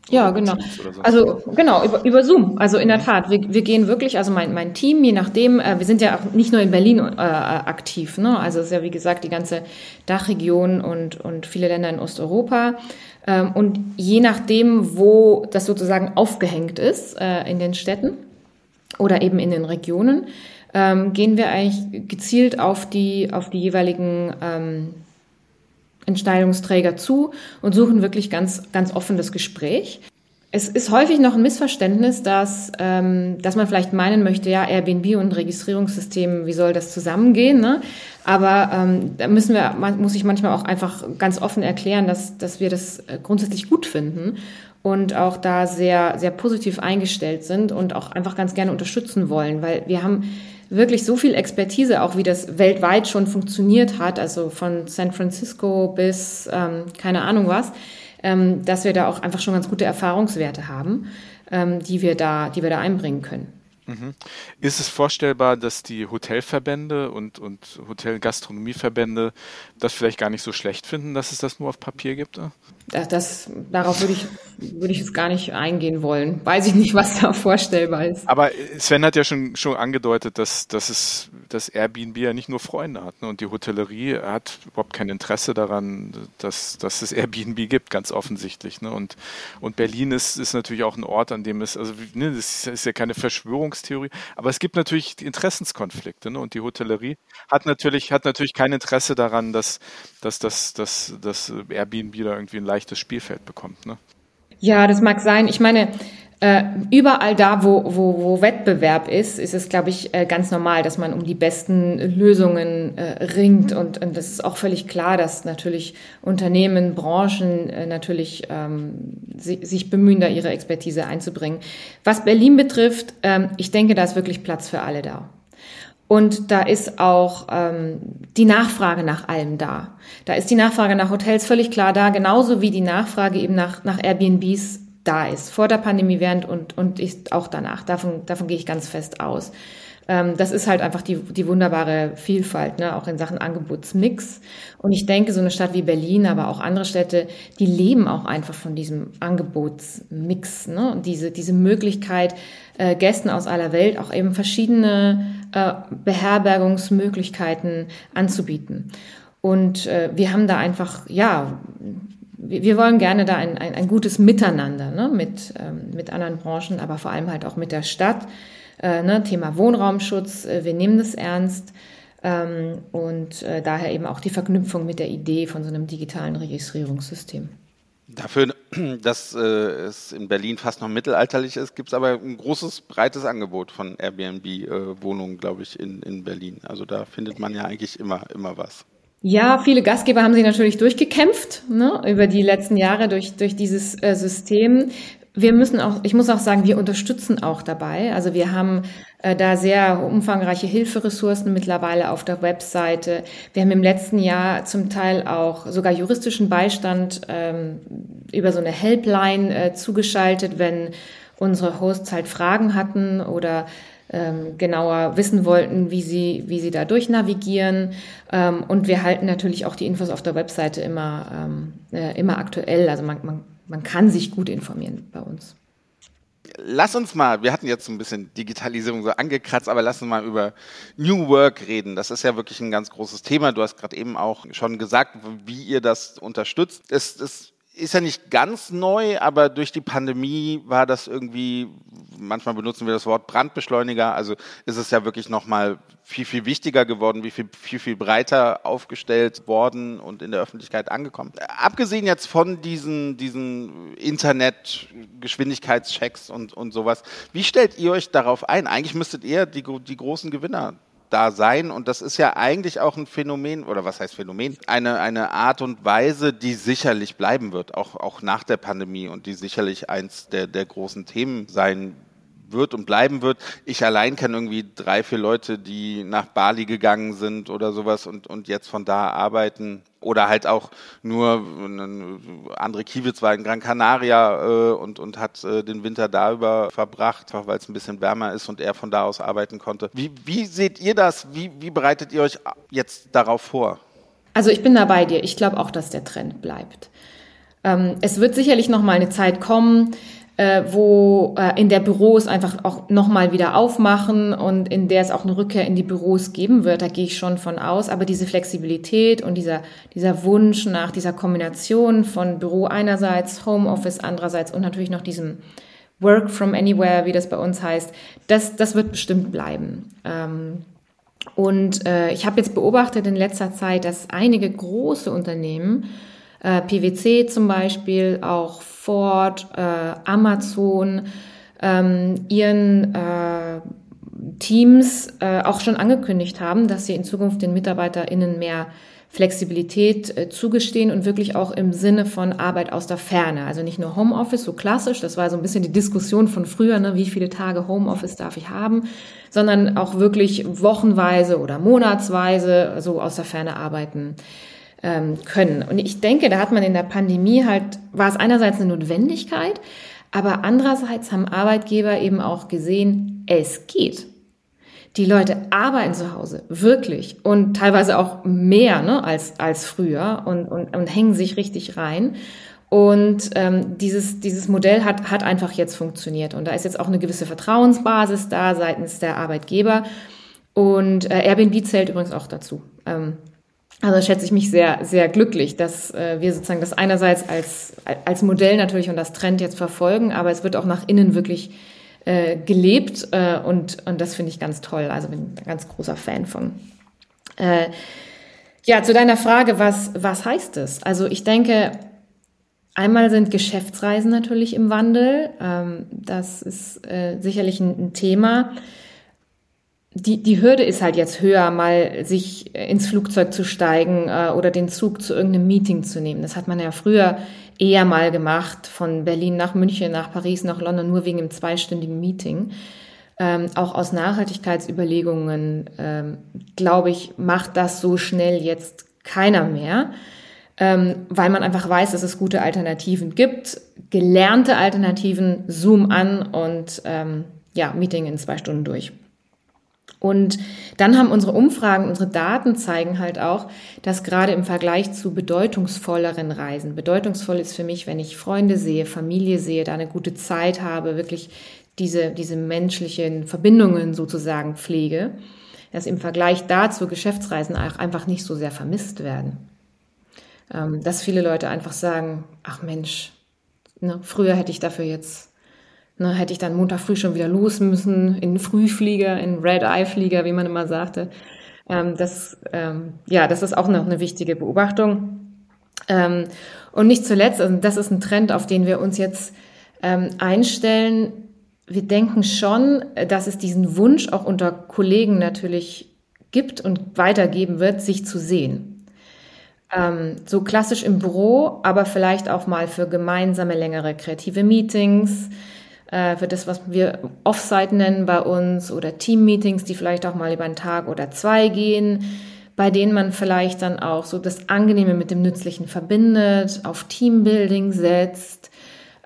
Ja, genau. So. Also genau, über, über Zoom. Also in der. Tat, wir, wir gehen wirklich, also mein, mein Team, je nachdem, äh, wir sind ja auch nicht nur in Berlin äh, aktiv, ne? Also es ist ja wie gesagt die ganze Dachregion und, und viele Länder in Osteuropa. Ähm, und je nachdem, wo das sozusagen aufgehängt ist äh, in den Städten oder eben in den Regionen, ähm, gehen wir eigentlich gezielt auf die, auf die jeweiligen ähm, Entscheidungsträger zu und suchen wirklich ganz, ganz offen das Gespräch. Es ist häufig noch ein Missverständnis, dass, ähm, dass man vielleicht meinen möchte, ja, Airbnb und Registrierungssystem, wie soll das zusammengehen? Ne? Aber ähm, da müssen wir, muss ich manchmal auch einfach ganz offen erklären, dass, dass wir das äh, grundsätzlich gut finden und auch da sehr, sehr positiv eingestellt sind und auch einfach ganz gerne unterstützen wollen, weil wir haben wirklich so viel Expertise, auch wie das weltweit schon funktioniert hat, also von San Francisco bis ähm, keine Ahnung was, ähm, dass wir da auch einfach schon ganz gute Erfahrungswerte haben, ähm, die wir da, die wir da einbringen können. Mhm. Ist es vorstellbar, dass die Hotelverbände und, und Hotelgastronomieverbände das vielleicht gar nicht so schlecht finden, dass es das nur auf Papier gibt? Das, das, darauf würde ich, würde ich jetzt gar nicht eingehen wollen. Weiß ich nicht, was da vorstellbar ist. Aber Sven hat ja schon, schon angedeutet, dass, dass, es, dass Airbnb ja nicht nur Freunde hat. Ne? Und die Hotellerie hat überhaupt kein Interesse daran, dass, dass es Airbnb gibt, ganz offensichtlich. Ne? Und, und Berlin ist, ist natürlich auch ein Ort, an dem es, also ne, das ist ja keine Verschwörung Verschwörungstheorie. Aber es gibt natürlich Interessenskonflikte. Ne? Und die Hotellerie hat natürlich, hat natürlich kein Interesse daran, dass, dass, dass, dass, dass Airbnb da irgendwie ein leichtes Spielfeld bekommt. Ne? Ja, das mag sein. Ich meine, äh, überall da, wo, wo, wo Wettbewerb ist, ist es, glaube ich, äh, ganz normal, dass man um die besten Lösungen äh, ringt. Und, und das ist auch völlig klar, dass natürlich Unternehmen, Branchen natürlich ähm, si sich bemühen, da ihre Expertise einzubringen. Was Berlin betrifft, ähm, ich denke, da ist wirklich Platz für alle da. Und da ist auch ähm, die Nachfrage nach allem da. Da ist die Nachfrage nach Hotels völlig klar da, genauso wie die Nachfrage eben nach, nach Airbnbs da ist, vor der Pandemie, während und, und ich, auch danach. Davon, davon gehe ich ganz fest aus. Ähm, das ist halt einfach die, die wunderbare Vielfalt, ne? auch in Sachen Angebotsmix. Und ich denke, so eine Stadt wie Berlin, aber auch andere Städte, die leben auch einfach von diesem Angebotsmix. Ne? Und diese, diese Möglichkeit, äh, Gästen aus aller Welt auch eben verschiedene äh, Beherbergungsmöglichkeiten anzubieten. Und äh, wir haben da einfach, ja, wir wollen gerne da ein, ein, ein gutes Miteinander ne, mit, ähm, mit anderen Branchen, aber vor allem halt auch mit der Stadt. Äh, ne, Thema Wohnraumschutz, äh, wir nehmen das ernst. Ähm, und äh, daher eben auch die Verknüpfung mit der Idee von so einem digitalen Registrierungssystem. Dafür, dass äh, es in Berlin fast noch mittelalterlich ist, gibt es aber ein großes, breites Angebot von Airbnb-Wohnungen, äh, glaube ich, in, in Berlin. Also da findet man ja eigentlich immer, immer was. Ja, viele Gastgeber haben sich natürlich durchgekämpft ne, über die letzten Jahre durch, durch dieses äh, System. Wir müssen auch, ich muss auch sagen, wir unterstützen auch dabei. Also wir haben äh, da sehr umfangreiche Hilferessourcen mittlerweile auf der Webseite. Wir haben im letzten Jahr zum Teil auch sogar juristischen Beistand ähm, über so eine Helpline äh, zugeschaltet, wenn unsere Hosts halt Fragen hatten oder ähm, genauer wissen wollten, wie sie, wie sie da durchnavigieren. Ähm, und wir halten natürlich auch die Infos auf der Webseite immer, ähm, äh, immer aktuell. Also man, man man kann sich gut informieren bei uns. Lass uns mal, wir hatten jetzt so ein bisschen Digitalisierung so angekratzt, aber lass uns mal über New Work reden. Das ist ja wirklich ein ganz großes Thema. Du hast gerade eben auch schon gesagt, wie ihr das unterstützt. Es, es ist ja nicht ganz neu, aber durch die Pandemie war das irgendwie, manchmal benutzen wir das Wort Brandbeschleuniger, also ist es ja wirklich nochmal viel, viel wichtiger geworden, wie viel, viel, viel breiter aufgestellt worden und in der Öffentlichkeit angekommen. Abgesehen jetzt von diesen, diesen Internet-Geschwindigkeitschecks und, und sowas, wie stellt ihr euch darauf ein? Eigentlich müsstet ihr die, die großen Gewinner da sein. Und das ist ja eigentlich auch ein Phänomen, oder was heißt Phänomen? Eine, eine Art und Weise, die sicherlich bleiben wird, auch, auch nach der Pandemie und die sicherlich eins der, der großen Themen sein wird und bleiben wird. Ich allein kenne irgendwie drei, vier Leute, die nach Bali gegangen sind oder sowas und, und jetzt von da arbeiten. Oder halt auch nur André Kiewitz war in Gran Canaria äh, und, und hat äh, den Winter da über verbracht, weil es ein bisschen wärmer ist und er von da aus arbeiten konnte. Wie, wie seht ihr das? Wie, wie bereitet ihr euch jetzt darauf vor? Also ich bin da bei dir. Ich glaube auch, dass der Trend bleibt. Ähm, es wird sicherlich noch mal eine Zeit kommen, äh, wo äh, in der Büros einfach auch nochmal wieder aufmachen und in der es auch eine Rückkehr in die Büros geben wird, da gehe ich schon von aus. Aber diese Flexibilität und dieser, dieser Wunsch nach dieser Kombination von Büro einerseits, Homeoffice andererseits und natürlich noch diesem Work from Anywhere, wie das bei uns heißt, das, das wird bestimmt bleiben. Ähm, und äh, ich habe jetzt beobachtet in letzter Zeit, dass einige große Unternehmen, äh, PwC zum Beispiel, auch Ford, äh, Amazon, ähm, ihren äh, Teams äh, auch schon angekündigt haben, dass sie in Zukunft den MitarbeiterInnen mehr Flexibilität äh, zugestehen und wirklich auch im Sinne von Arbeit aus der Ferne. Also nicht nur Homeoffice, so klassisch, das war so ein bisschen die Diskussion von früher, ne, wie viele Tage Homeoffice darf ich haben, sondern auch wirklich wochenweise oder monatsweise so aus der Ferne arbeiten ähm, können. Und ich denke, da hat man in der Pandemie halt, war es einerseits eine Notwendigkeit, aber andererseits haben Arbeitgeber eben auch gesehen, es geht. Die Leute arbeiten zu Hause, wirklich. Und teilweise auch mehr ne, als, als früher und, und, und hängen sich richtig rein. Und ähm, dieses, dieses Modell hat, hat einfach jetzt funktioniert. Und da ist jetzt auch eine gewisse Vertrauensbasis da seitens der Arbeitgeber. Und äh, Airbnb zählt übrigens auch dazu. Ähm, also schätze ich mich sehr, sehr glücklich, dass äh, wir sozusagen das einerseits als, als Modell natürlich und das Trend jetzt verfolgen, aber es wird auch nach innen wirklich äh, gelebt äh, und, und das finde ich ganz toll. Also bin ein ganz großer Fan von. Äh, ja, zu deiner Frage, was, was heißt es? Also ich denke, einmal sind Geschäftsreisen natürlich im Wandel. Ähm, das ist äh, sicherlich ein, ein Thema die, die Hürde ist halt jetzt höher, mal sich ins Flugzeug zu steigen äh, oder den Zug zu irgendeinem Meeting zu nehmen. Das hat man ja früher eher mal gemacht, von Berlin nach München, nach Paris, nach London, nur wegen einem zweistündigen Meeting. Ähm, auch aus Nachhaltigkeitsüberlegungen, ähm, glaube ich, macht das so schnell jetzt keiner mehr, ähm, weil man einfach weiß, dass es gute Alternativen gibt, gelernte Alternativen, Zoom an und ähm, ja, Meeting in zwei Stunden durch. Und dann haben unsere Umfragen, unsere Daten zeigen halt auch, dass gerade im Vergleich zu bedeutungsvolleren Reisen, bedeutungsvoll ist für mich, wenn ich Freunde sehe, Familie sehe, da eine gute Zeit habe, wirklich diese, diese menschlichen Verbindungen sozusagen pflege, dass im Vergleich dazu Geschäftsreisen auch einfach nicht so sehr vermisst werden. Ähm, dass viele Leute einfach sagen, ach Mensch, ne, früher hätte ich dafür jetzt Ne, hätte ich dann Montag früh schon wieder los müssen, in Frühflieger, in Red-Eye-Flieger, wie man immer sagte. Ähm, das, ähm, ja, das ist auch noch eine wichtige Beobachtung. Ähm, und nicht zuletzt, also das ist ein Trend, auf den wir uns jetzt ähm, einstellen. Wir denken schon, dass es diesen Wunsch auch unter Kollegen natürlich gibt und weitergeben wird, sich zu sehen. Ähm, so klassisch im Büro, aber vielleicht auch mal für gemeinsame längere kreative Meetings, für das, was wir Offsite nennen bei uns oder Team-Meetings, die vielleicht auch mal über einen Tag oder zwei gehen, bei denen man vielleicht dann auch so das Angenehme mit dem Nützlichen verbindet, auf Teambuilding setzt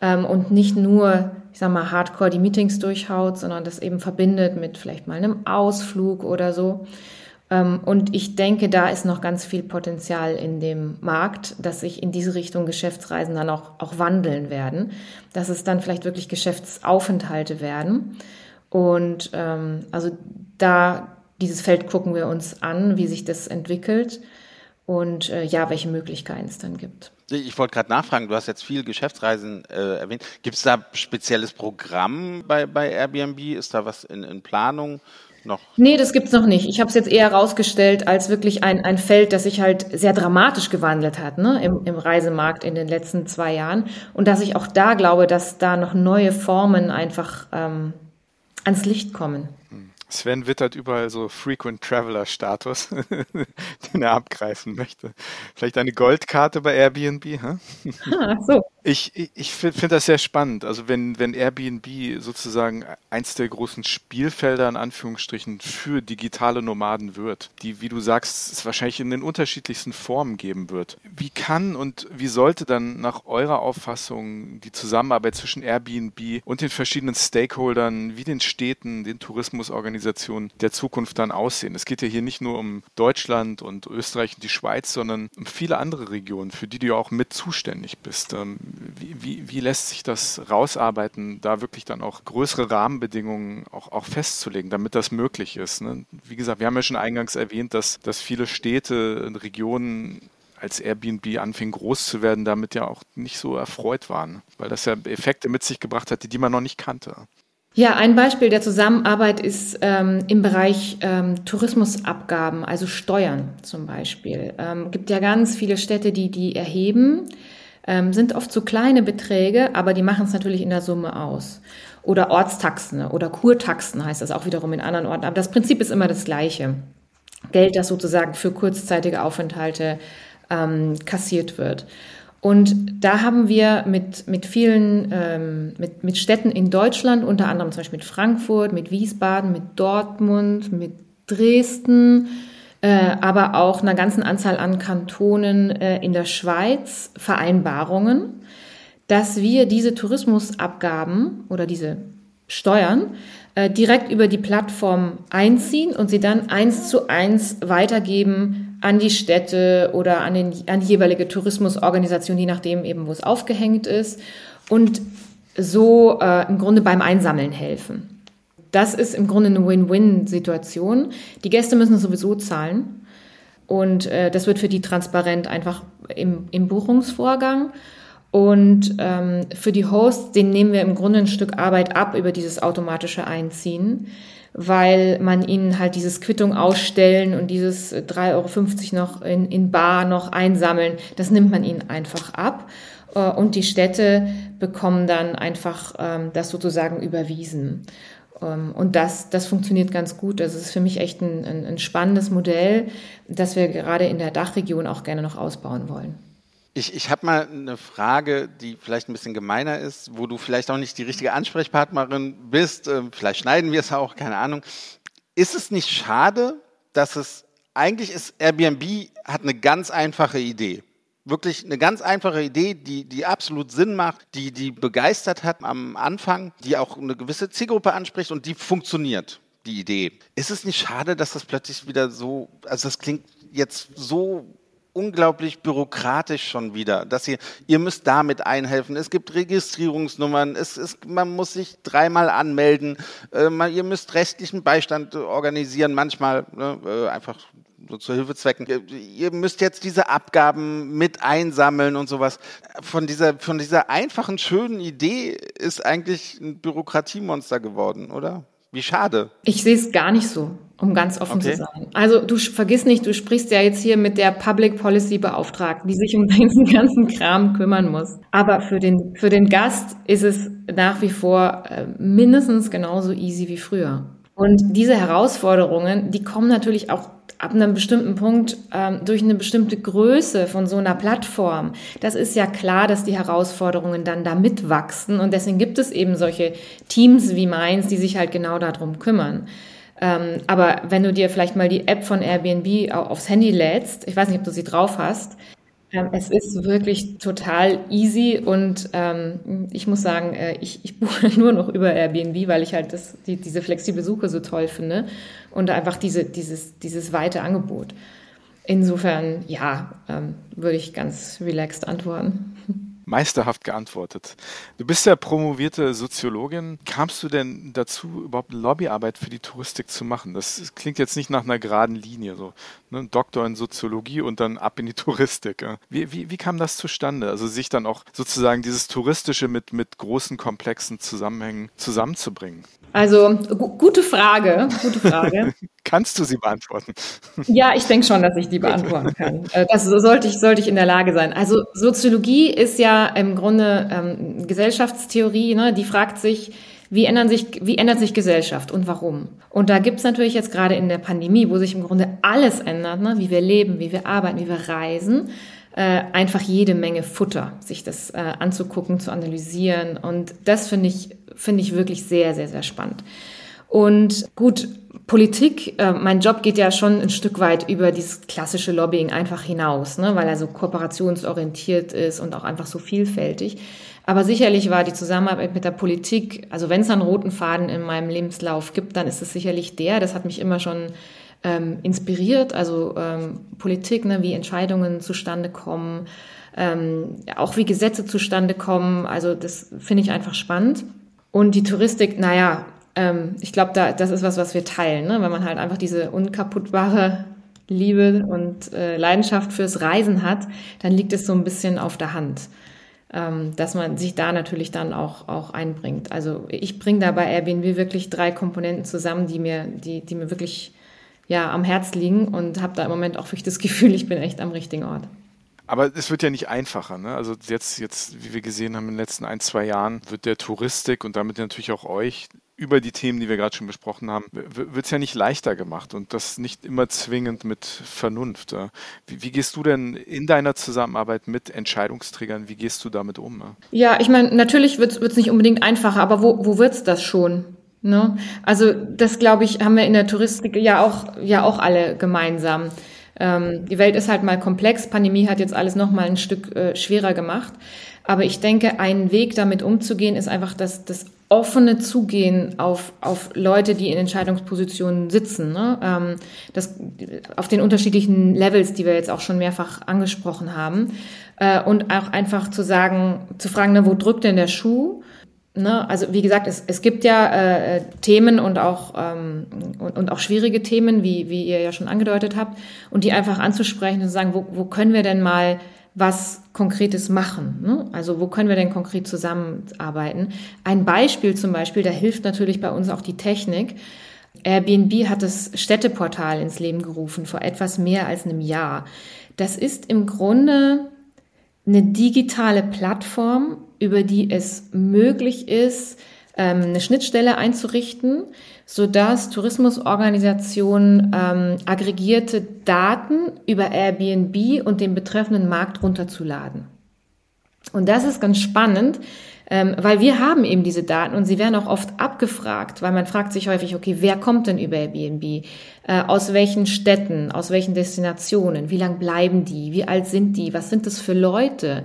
ähm, und nicht nur, ich sag mal, hardcore die Meetings durchhaut, sondern das eben verbindet mit vielleicht mal einem Ausflug oder so. Ähm, und ich denke, da ist noch ganz viel Potenzial in dem Markt, dass sich in diese Richtung Geschäftsreisen dann auch, auch wandeln werden, dass es dann vielleicht wirklich Geschäftsaufenthalte werden. Und ähm, also da dieses Feld gucken wir uns an, wie sich das entwickelt und äh, ja, welche Möglichkeiten es dann gibt. Ich wollte gerade nachfragen, du hast jetzt viel Geschäftsreisen äh, erwähnt. Gibt es da spezielles Programm bei, bei Airbnb? Ist da was in, in Planung? Noch? Nee, das gibt's noch nicht. Ich habe es jetzt eher herausgestellt als wirklich ein, ein Feld, das sich halt sehr dramatisch gewandelt hat ne, im, im Reisemarkt in den letzten zwei Jahren. Und dass ich auch da glaube, dass da noch neue Formen einfach ähm, ans Licht kommen. Sven wittert überall so Frequent Traveler Status, den er abgreifen möchte. Vielleicht eine Goldkarte bei Airbnb? Hä? Ah, so. Ich, ich, finde das sehr spannend. Also wenn, wenn Airbnb sozusagen eins der großen Spielfelder in Anführungsstrichen für digitale Nomaden wird, die, wie du sagst, es wahrscheinlich in den unterschiedlichsten Formen geben wird. Wie kann und wie sollte dann nach eurer Auffassung die Zusammenarbeit zwischen Airbnb und den verschiedenen Stakeholdern wie den Städten, den Tourismusorganisationen der Zukunft dann aussehen? Es geht ja hier nicht nur um Deutschland und Österreich und die Schweiz, sondern um viele andere Regionen, für die du ja auch mit zuständig bist. Wie, wie, lässt sich das rausarbeiten, da wirklich dann auch größere Rahmenbedingungen auch, auch festzulegen, damit das möglich ist? Ne? Wie gesagt, wir haben ja schon eingangs erwähnt, dass, dass viele Städte und Regionen als Airbnb anfing groß zu werden, damit ja auch nicht so erfreut waren, weil das ja Effekte mit sich gebracht hat, die, die man noch nicht kannte. Ja, ein Beispiel der Zusammenarbeit ist ähm, im Bereich ähm, Tourismusabgaben, also Steuern zum Beispiel. Ähm, gibt ja ganz viele Städte, die die erheben ähm, sind oft so kleine Beträge, aber die machen es natürlich in der Summe aus. Oder Ortstaxen oder Kurtaxen heißt das auch wiederum in anderen Orten. Aber das Prinzip ist immer das gleiche. Geld, das sozusagen für kurzzeitige Aufenthalte ähm, kassiert wird. Und da haben wir mit, mit vielen, ähm, mit, mit Städten in Deutschland, unter anderem zum Beispiel mit Frankfurt, mit Wiesbaden, mit Dortmund, mit Dresden, äh, aber auch einer ganzen Anzahl an Kantonen äh, in der Schweiz Vereinbarungen, dass wir diese Tourismusabgaben oder diese Steuern äh, direkt über die Plattform einziehen und sie dann eins zu eins weitergeben an die Städte oder an, den, an die jeweilige Tourismusorganisation, je nachdem eben, wo es aufgehängt ist und so äh, im Grunde beim Einsammeln helfen das ist im Grunde eine Win-Win-Situation. Die Gäste müssen sowieso zahlen. Und äh, das wird für die transparent einfach im, im Buchungsvorgang. Und ähm, für die Hosts, den nehmen wir im Grunde ein Stück Arbeit ab über dieses automatische Einziehen, weil man ihnen halt dieses Quittung ausstellen und dieses 3,50 Euro noch in, in Bar noch einsammeln, das nimmt man ihnen einfach ab. Äh, und die Städte bekommen dann einfach ähm, das sozusagen überwiesen. Ähm, und das, das funktioniert ganz gut. Das ist für mich echt ein, ein, ein spannendes Modell, das wir gerade in der Dachregion auch gerne noch ausbauen wollen. Ich, ich habe mal eine Frage, die vielleicht ein bisschen gemeiner ist, wo du vielleicht auch nicht die richtige Ansprechpartnerin bist. Ähm, vielleicht schneiden wir es auch, keine Ahnung. Ist es nicht schade, dass es eigentlich ist, Airbnb hat eine ganz einfache Idee wirklich eine ganz einfache Idee, die, die absolut Sinn macht, die, die begeistert hat am Anfang, die auch eine gewisse Zielgruppe anspricht und die funktioniert, die Idee. Ist es nicht schade, dass das plötzlich wieder so, also das klingt jetzt so unglaublich bürokratisch schon wieder, dass ihr, ihr müsst damit einhelfen. Es gibt Registrierungsnummern, es ist, man muss sich dreimal anmelden, äh, man, ihr müsst rechtlichen Beistand organisieren, manchmal ne, äh, einfach so zu Hilfezwecken. Ihr müsst jetzt diese Abgaben mit einsammeln und sowas. Von dieser, von dieser einfachen, schönen Idee ist eigentlich ein Bürokratiemonster geworden, oder? Wie schade. Ich sehe es gar nicht so. um ganz offen okay. zu sein. Also du vergiss nicht, du sprichst ja jetzt hier mit der Public Policy Beauftragten, die sich um diesen ganzen Kram kümmern muss. Aber für den, für den Gast ist es nach wie vor äh, mindestens genauso easy wie früher. Und diese Herausforderungen, die kommen natürlich auch ab einem bestimmten Punkt ähm, durch eine bestimmte Größe von so einer Plattform. Das ist ja klar, dass die Herausforderungen dann da mitwachsen und deswegen gibt es eben solche Teams wie meins, die sich halt genau darum kümmern. Ähm, aber wenn du dir vielleicht mal die App von Airbnb aufs Handy lädst, ich weiß nicht, ob du sie drauf hast, ähm, es ist wirklich total easy und ähm, ich muss sagen, äh, ich, ich buche nur noch über Airbnb, weil ich halt das, die, diese flexible Suche so toll finde und einfach diese, dieses, dieses weite Angebot. Insofern, ja, ähm, würde ich ganz relaxed antworten. Meisterhaft geantwortet. Du bist ja promovierte Soziologin. Kamst du denn dazu, überhaupt Lobbyarbeit für die Touristik zu machen? Das klingt jetzt nicht nach einer geraden Linie, so ne? Doktor in Soziologie und dann ab in die Touristik. Wie, wie, wie kam das zustande? Also sich dann auch sozusagen dieses Touristische mit, mit großen, komplexen Zusammenhängen zusammenzubringen? Also gute Frage, gute Frage. Kannst du sie beantworten? Ja, ich denke schon, dass ich die beantworten kann. Äh, das sollte ich, sollte ich in der Lage sein. Also Soziologie ist ja im Grunde ähm, Gesellschaftstheorie, ne? die fragt sich, wie, ändern sich, wie ändert sich Gesellschaft und warum? Und da gibt's natürlich jetzt gerade in der Pandemie, wo sich im Grunde alles ändert, ne? wie wir leben, wie wir arbeiten, wie wir reisen, äh, einfach jede Menge Futter, sich das äh, anzugucken, zu analysieren. Und das finde ich, finde ich wirklich sehr, sehr, sehr spannend. Und gut, Politik, äh, mein Job geht ja schon ein Stück weit über dieses klassische Lobbying einfach hinaus, ne, weil er so kooperationsorientiert ist und auch einfach so vielfältig. Aber sicherlich war die Zusammenarbeit mit der Politik, also wenn es einen roten Faden in meinem Lebenslauf gibt, dann ist es sicherlich der. Das hat mich immer schon ähm, inspiriert, also ähm, Politik, ne, wie Entscheidungen zustande kommen, ähm, auch wie Gesetze zustande kommen. Also das finde ich einfach spannend. Und die Touristik, naja, ähm, ich glaube, da, das ist was, was wir teilen, ne? wenn man halt einfach diese unkaputtbare Liebe und äh, Leidenschaft fürs Reisen hat, dann liegt es so ein bisschen auf der Hand, ähm, dass man sich da natürlich dann auch, auch einbringt. Also ich bringe da bei Airbnb wirklich drei Komponenten zusammen, die mir, die, die mir wirklich ja, am Herz liegen und habe da im Moment auch wirklich das Gefühl, ich bin echt am richtigen Ort. Aber es wird ja nicht einfacher. Ne? Also jetzt, jetzt, wie wir gesehen haben in den letzten ein, zwei Jahren, wird der Touristik und damit natürlich auch euch über die Themen, die wir gerade schon besprochen haben, wird es ja nicht leichter gemacht und das nicht immer zwingend mit Vernunft. Wie, wie gehst du denn in deiner Zusammenarbeit mit Entscheidungsträgern, wie gehst du damit um? Ja, ich meine, natürlich wird es nicht unbedingt einfacher, aber wo, wo wird es das schon? Ne? Also das, glaube ich, haben wir in der Touristik ja auch, ja auch alle gemeinsam. Ähm, die Welt ist halt mal komplex. Pandemie hat jetzt alles noch mal ein Stück äh, schwerer gemacht. Aber ich denke, ein Weg damit umzugehen, ist einfach das, das offene Zugehen auf, auf Leute, die in Entscheidungspositionen sitzen. Ne? Ähm, das, auf den unterschiedlichen Levels, die wir jetzt auch schon mehrfach angesprochen haben. Äh, und auch einfach zu sagen, zu fragen, ne, wo drückt denn der Schuh? Ne, also wie gesagt, es, es gibt ja äh, Themen und auch, ähm, und, und auch schwierige Themen, wie, wie ihr ja schon angedeutet habt, und die einfach anzusprechen und zu sagen, wo, wo können wir denn mal was Konkretes machen? Ne? Also wo können wir denn konkret zusammenarbeiten? Ein Beispiel zum Beispiel, da hilft natürlich bei uns auch die Technik. Airbnb hat das Städteportal ins Leben gerufen vor etwas mehr als einem Jahr. Das ist im Grunde eine digitale Plattform, über die es möglich ist, ähm, eine Schnittstelle einzurichten, sodass Tourismusorganisationen ähm, aggregierte Daten über Airbnb und den betreffenden Markt runterzuladen. Und das ist ganz spannend, ähm, weil wir haben eben diese Daten und sie werden auch oft abgefragt, weil man fragt sich häufig, okay, wer kommt denn über Airbnb? Äh, aus welchen Städten, aus welchen Destinationen? Wie lang bleiben die? Wie alt sind die? Was sind das für Leute?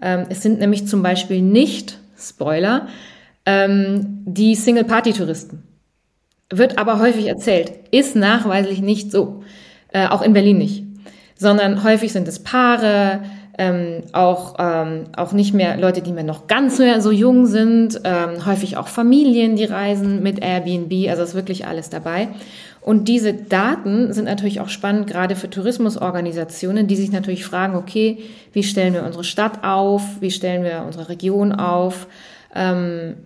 Ähm, es sind nämlich zum Beispiel nicht, Spoiler, ähm, die Single-Party-Touristen. Wird aber häufig erzählt, ist nachweislich nicht so. Äh, auch in Berlin nicht. Sondern häufig sind es Paare, ähm, auch, ähm, auch nicht mehr Leute, die mehr noch ganz so jung sind, ähm, häufig auch Familien, die reisen mit Airbnb, also ist wirklich alles dabei. Und diese Daten sind natürlich auch spannend, gerade für Tourismusorganisationen, die sich natürlich fragen, okay, wie stellen wir unsere Stadt auf, wie stellen wir unsere Region auf, ähm,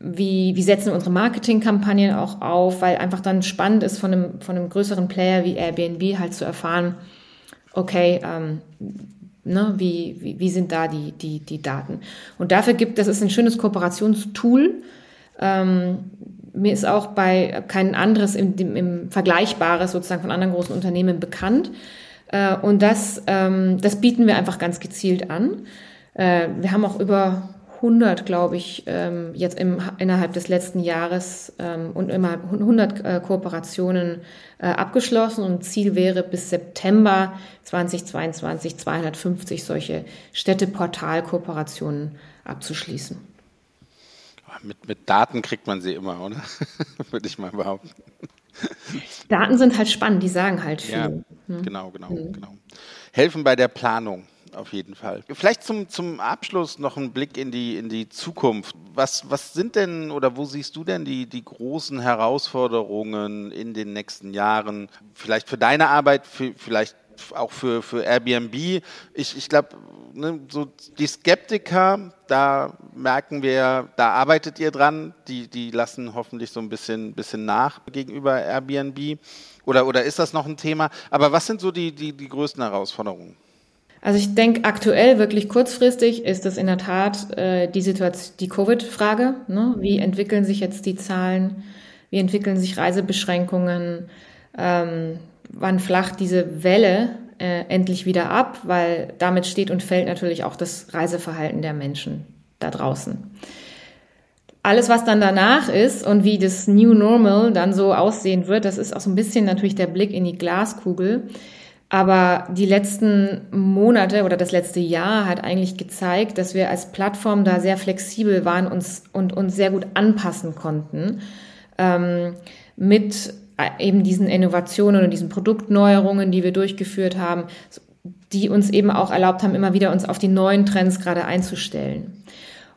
wie, wie setzen wir unsere Marketingkampagnen auch auf, weil einfach dann spannend ist von einem, von einem größeren Player wie Airbnb halt zu erfahren, okay, ähm, ne, wie, wie, wie sind da die, die, die Daten. Und dafür gibt, ist ein schönes Kooperationstool. Ähm, mir ist auch bei kein anderes im, im Vergleichbares sozusagen von anderen großen Unternehmen bekannt. Äh, und das, ähm, das bieten wir einfach ganz gezielt an. Äh, wir haben auch über 100, glaube ich, ähm, jetzt im, innerhalb des letzten Jahres ähm, und immer 100 äh, Kooperationen äh, abgeschlossen und Ziel wäre bis September 2022 250 solche Städteportal-Kooperationen abzuschließen. Mit, mit Daten kriegt man sie immer, oder? Würde ich mal behaupten. Daten sind halt spannend, die sagen halt viel. Ja, hm. genau, genau, hm. genau. Helfen bei der Planung auf jeden Fall. Vielleicht zum, zum Abschluss noch ein Blick in die, in die Zukunft. Was, was sind denn oder wo siehst du denn die, die großen Herausforderungen in den nächsten Jahren? Vielleicht für deine Arbeit, für, vielleicht auch für, für Airbnb. Ich, ich glaube, ne, so die Skeptiker, da merken wir, da arbeitet ihr dran. Die, die lassen hoffentlich so ein bisschen, bisschen nach gegenüber Airbnb. Oder, oder ist das noch ein Thema? Aber was sind so die, die, die größten Herausforderungen? Also ich denke, aktuell wirklich kurzfristig ist es in der Tat äh, die Situation, die Covid-Frage. Ne? Wie entwickeln sich jetzt die Zahlen? Wie entwickeln sich Reisebeschränkungen? Ähm, wann flacht diese Welle äh, endlich wieder ab? Weil damit steht und fällt natürlich auch das Reiseverhalten der Menschen da draußen. Alles, was dann danach ist und wie das New Normal dann so aussehen wird, das ist auch so ein bisschen natürlich der Blick in die Glaskugel. Aber die letzten Monate oder das letzte Jahr hat eigentlich gezeigt, dass wir als Plattform da sehr flexibel waren uns, und uns sehr gut anpassen konnten ähm, mit eben diesen Innovationen und diesen Produktneuerungen, die wir durchgeführt haben, die uns eben auch erlaubt haben, immer wieder uns auf die neuen Trends gerade einzustellen.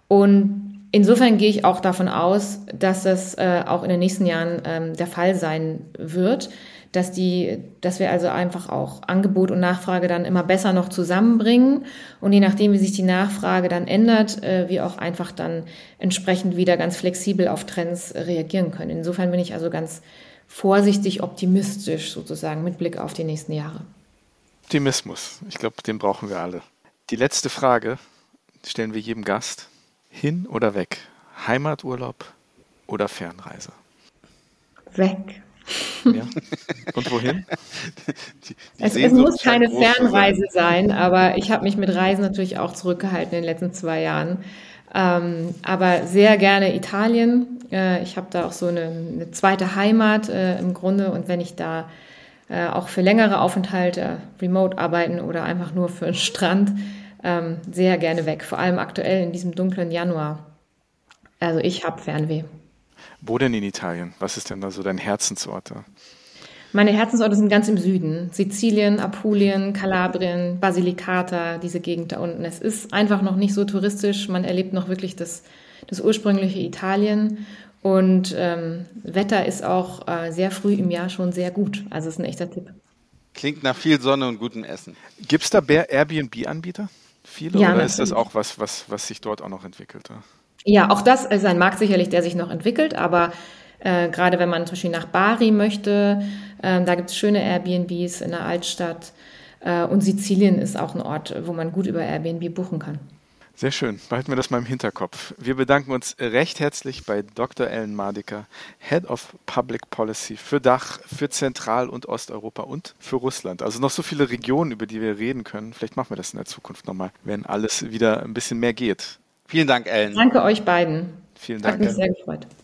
Und insofern gehe ich auch davon aus, dass das äh, auch in den nächsten Jahren ähm, der Fall sein wird dass die, dass wir also einfach auch Angebot und Nachfrage dann immer besser noch zusammenbringen und je nachdem, wie sich die Nachfrage dann ändert, äh, wir auch einfach dann entsprechend wieder ganz flexibel auf Trends reagieren können. Insofern bin ich also ganz vorsichtig optimistisch sozusagen mit Blick auf die nächsten Jahre. Optimismus, ich glaube, den brauchen wir alle. Die letzte Frage stellen wir jedem Gast. Hin oder weg? Heimaturlaub oder Fernreise? Weg. Ja. Und wohin? Die, die es, es muss keine Fernreise sein, aber ich habe mich mit Reisen natürlich auch zurückgehalten in den letzten zwei Jahren. Ähm, aber sehr gerne Italien. Äh, ich habe da auch so eine, eine zweite Heimat äh, im Grunde und wenn ich da äh, auch für längere Aufenthalte remote arbeiten oder einfach nur für einen Strand, ähm, sehr gerne weg. Vor allem aktuell in diesem dunklen Januar. Also ich habe Fernweh. Wo denn in Italien? Was ist denn da so dein Herzensort? Meine Herzensorte sind ganz im Süden. Sizilien, Apulien, Kalabrien, Basilicata, diese Gegend da unten. Es ist einfach noch nicht so touristisch. Man erlebt noch wirklich das, das ursprüngliche Italien. Und ähm, Wetter ist auch äh, sehr früh im Jahr schon sehr gut. Also ist ein echter Tipp. Klingt nach viel Sonne und gutem Essen. Gibt es da Airbnb-Anbieter? Viele? Ja, oder ist das auch was, was, was sich dort auch noch entwickelt? Ja, auch das ist ein Markt sicherlich, der sich noch entwickelt, aber äh, gerade wenn man zum Beispiel nach Bari möchte, äh, da gibt es schöne Airbnbs in der Altstadt. Äh, und Sizilien ist auch ein Ort, wo man gut über Airbnb buchen kann. Sehr schön. Behalten wir das mal im Hinterkopf. Wir bedanken uns recht herzlich bei Dr. Ellen Mardiker, Head of Public Policy für Dach, für Zentral- und Osteuropa und für Russland. Also noch so viele Regionen, über die wir reden können. Vielleicht machen wir das in der Zukunft nochmal, wenn alles wieder ein bisschen mehr geht. Vielen Dank, Ellen. Danke euch beiden. Vielen Dank. Hat mich sehr gefreut.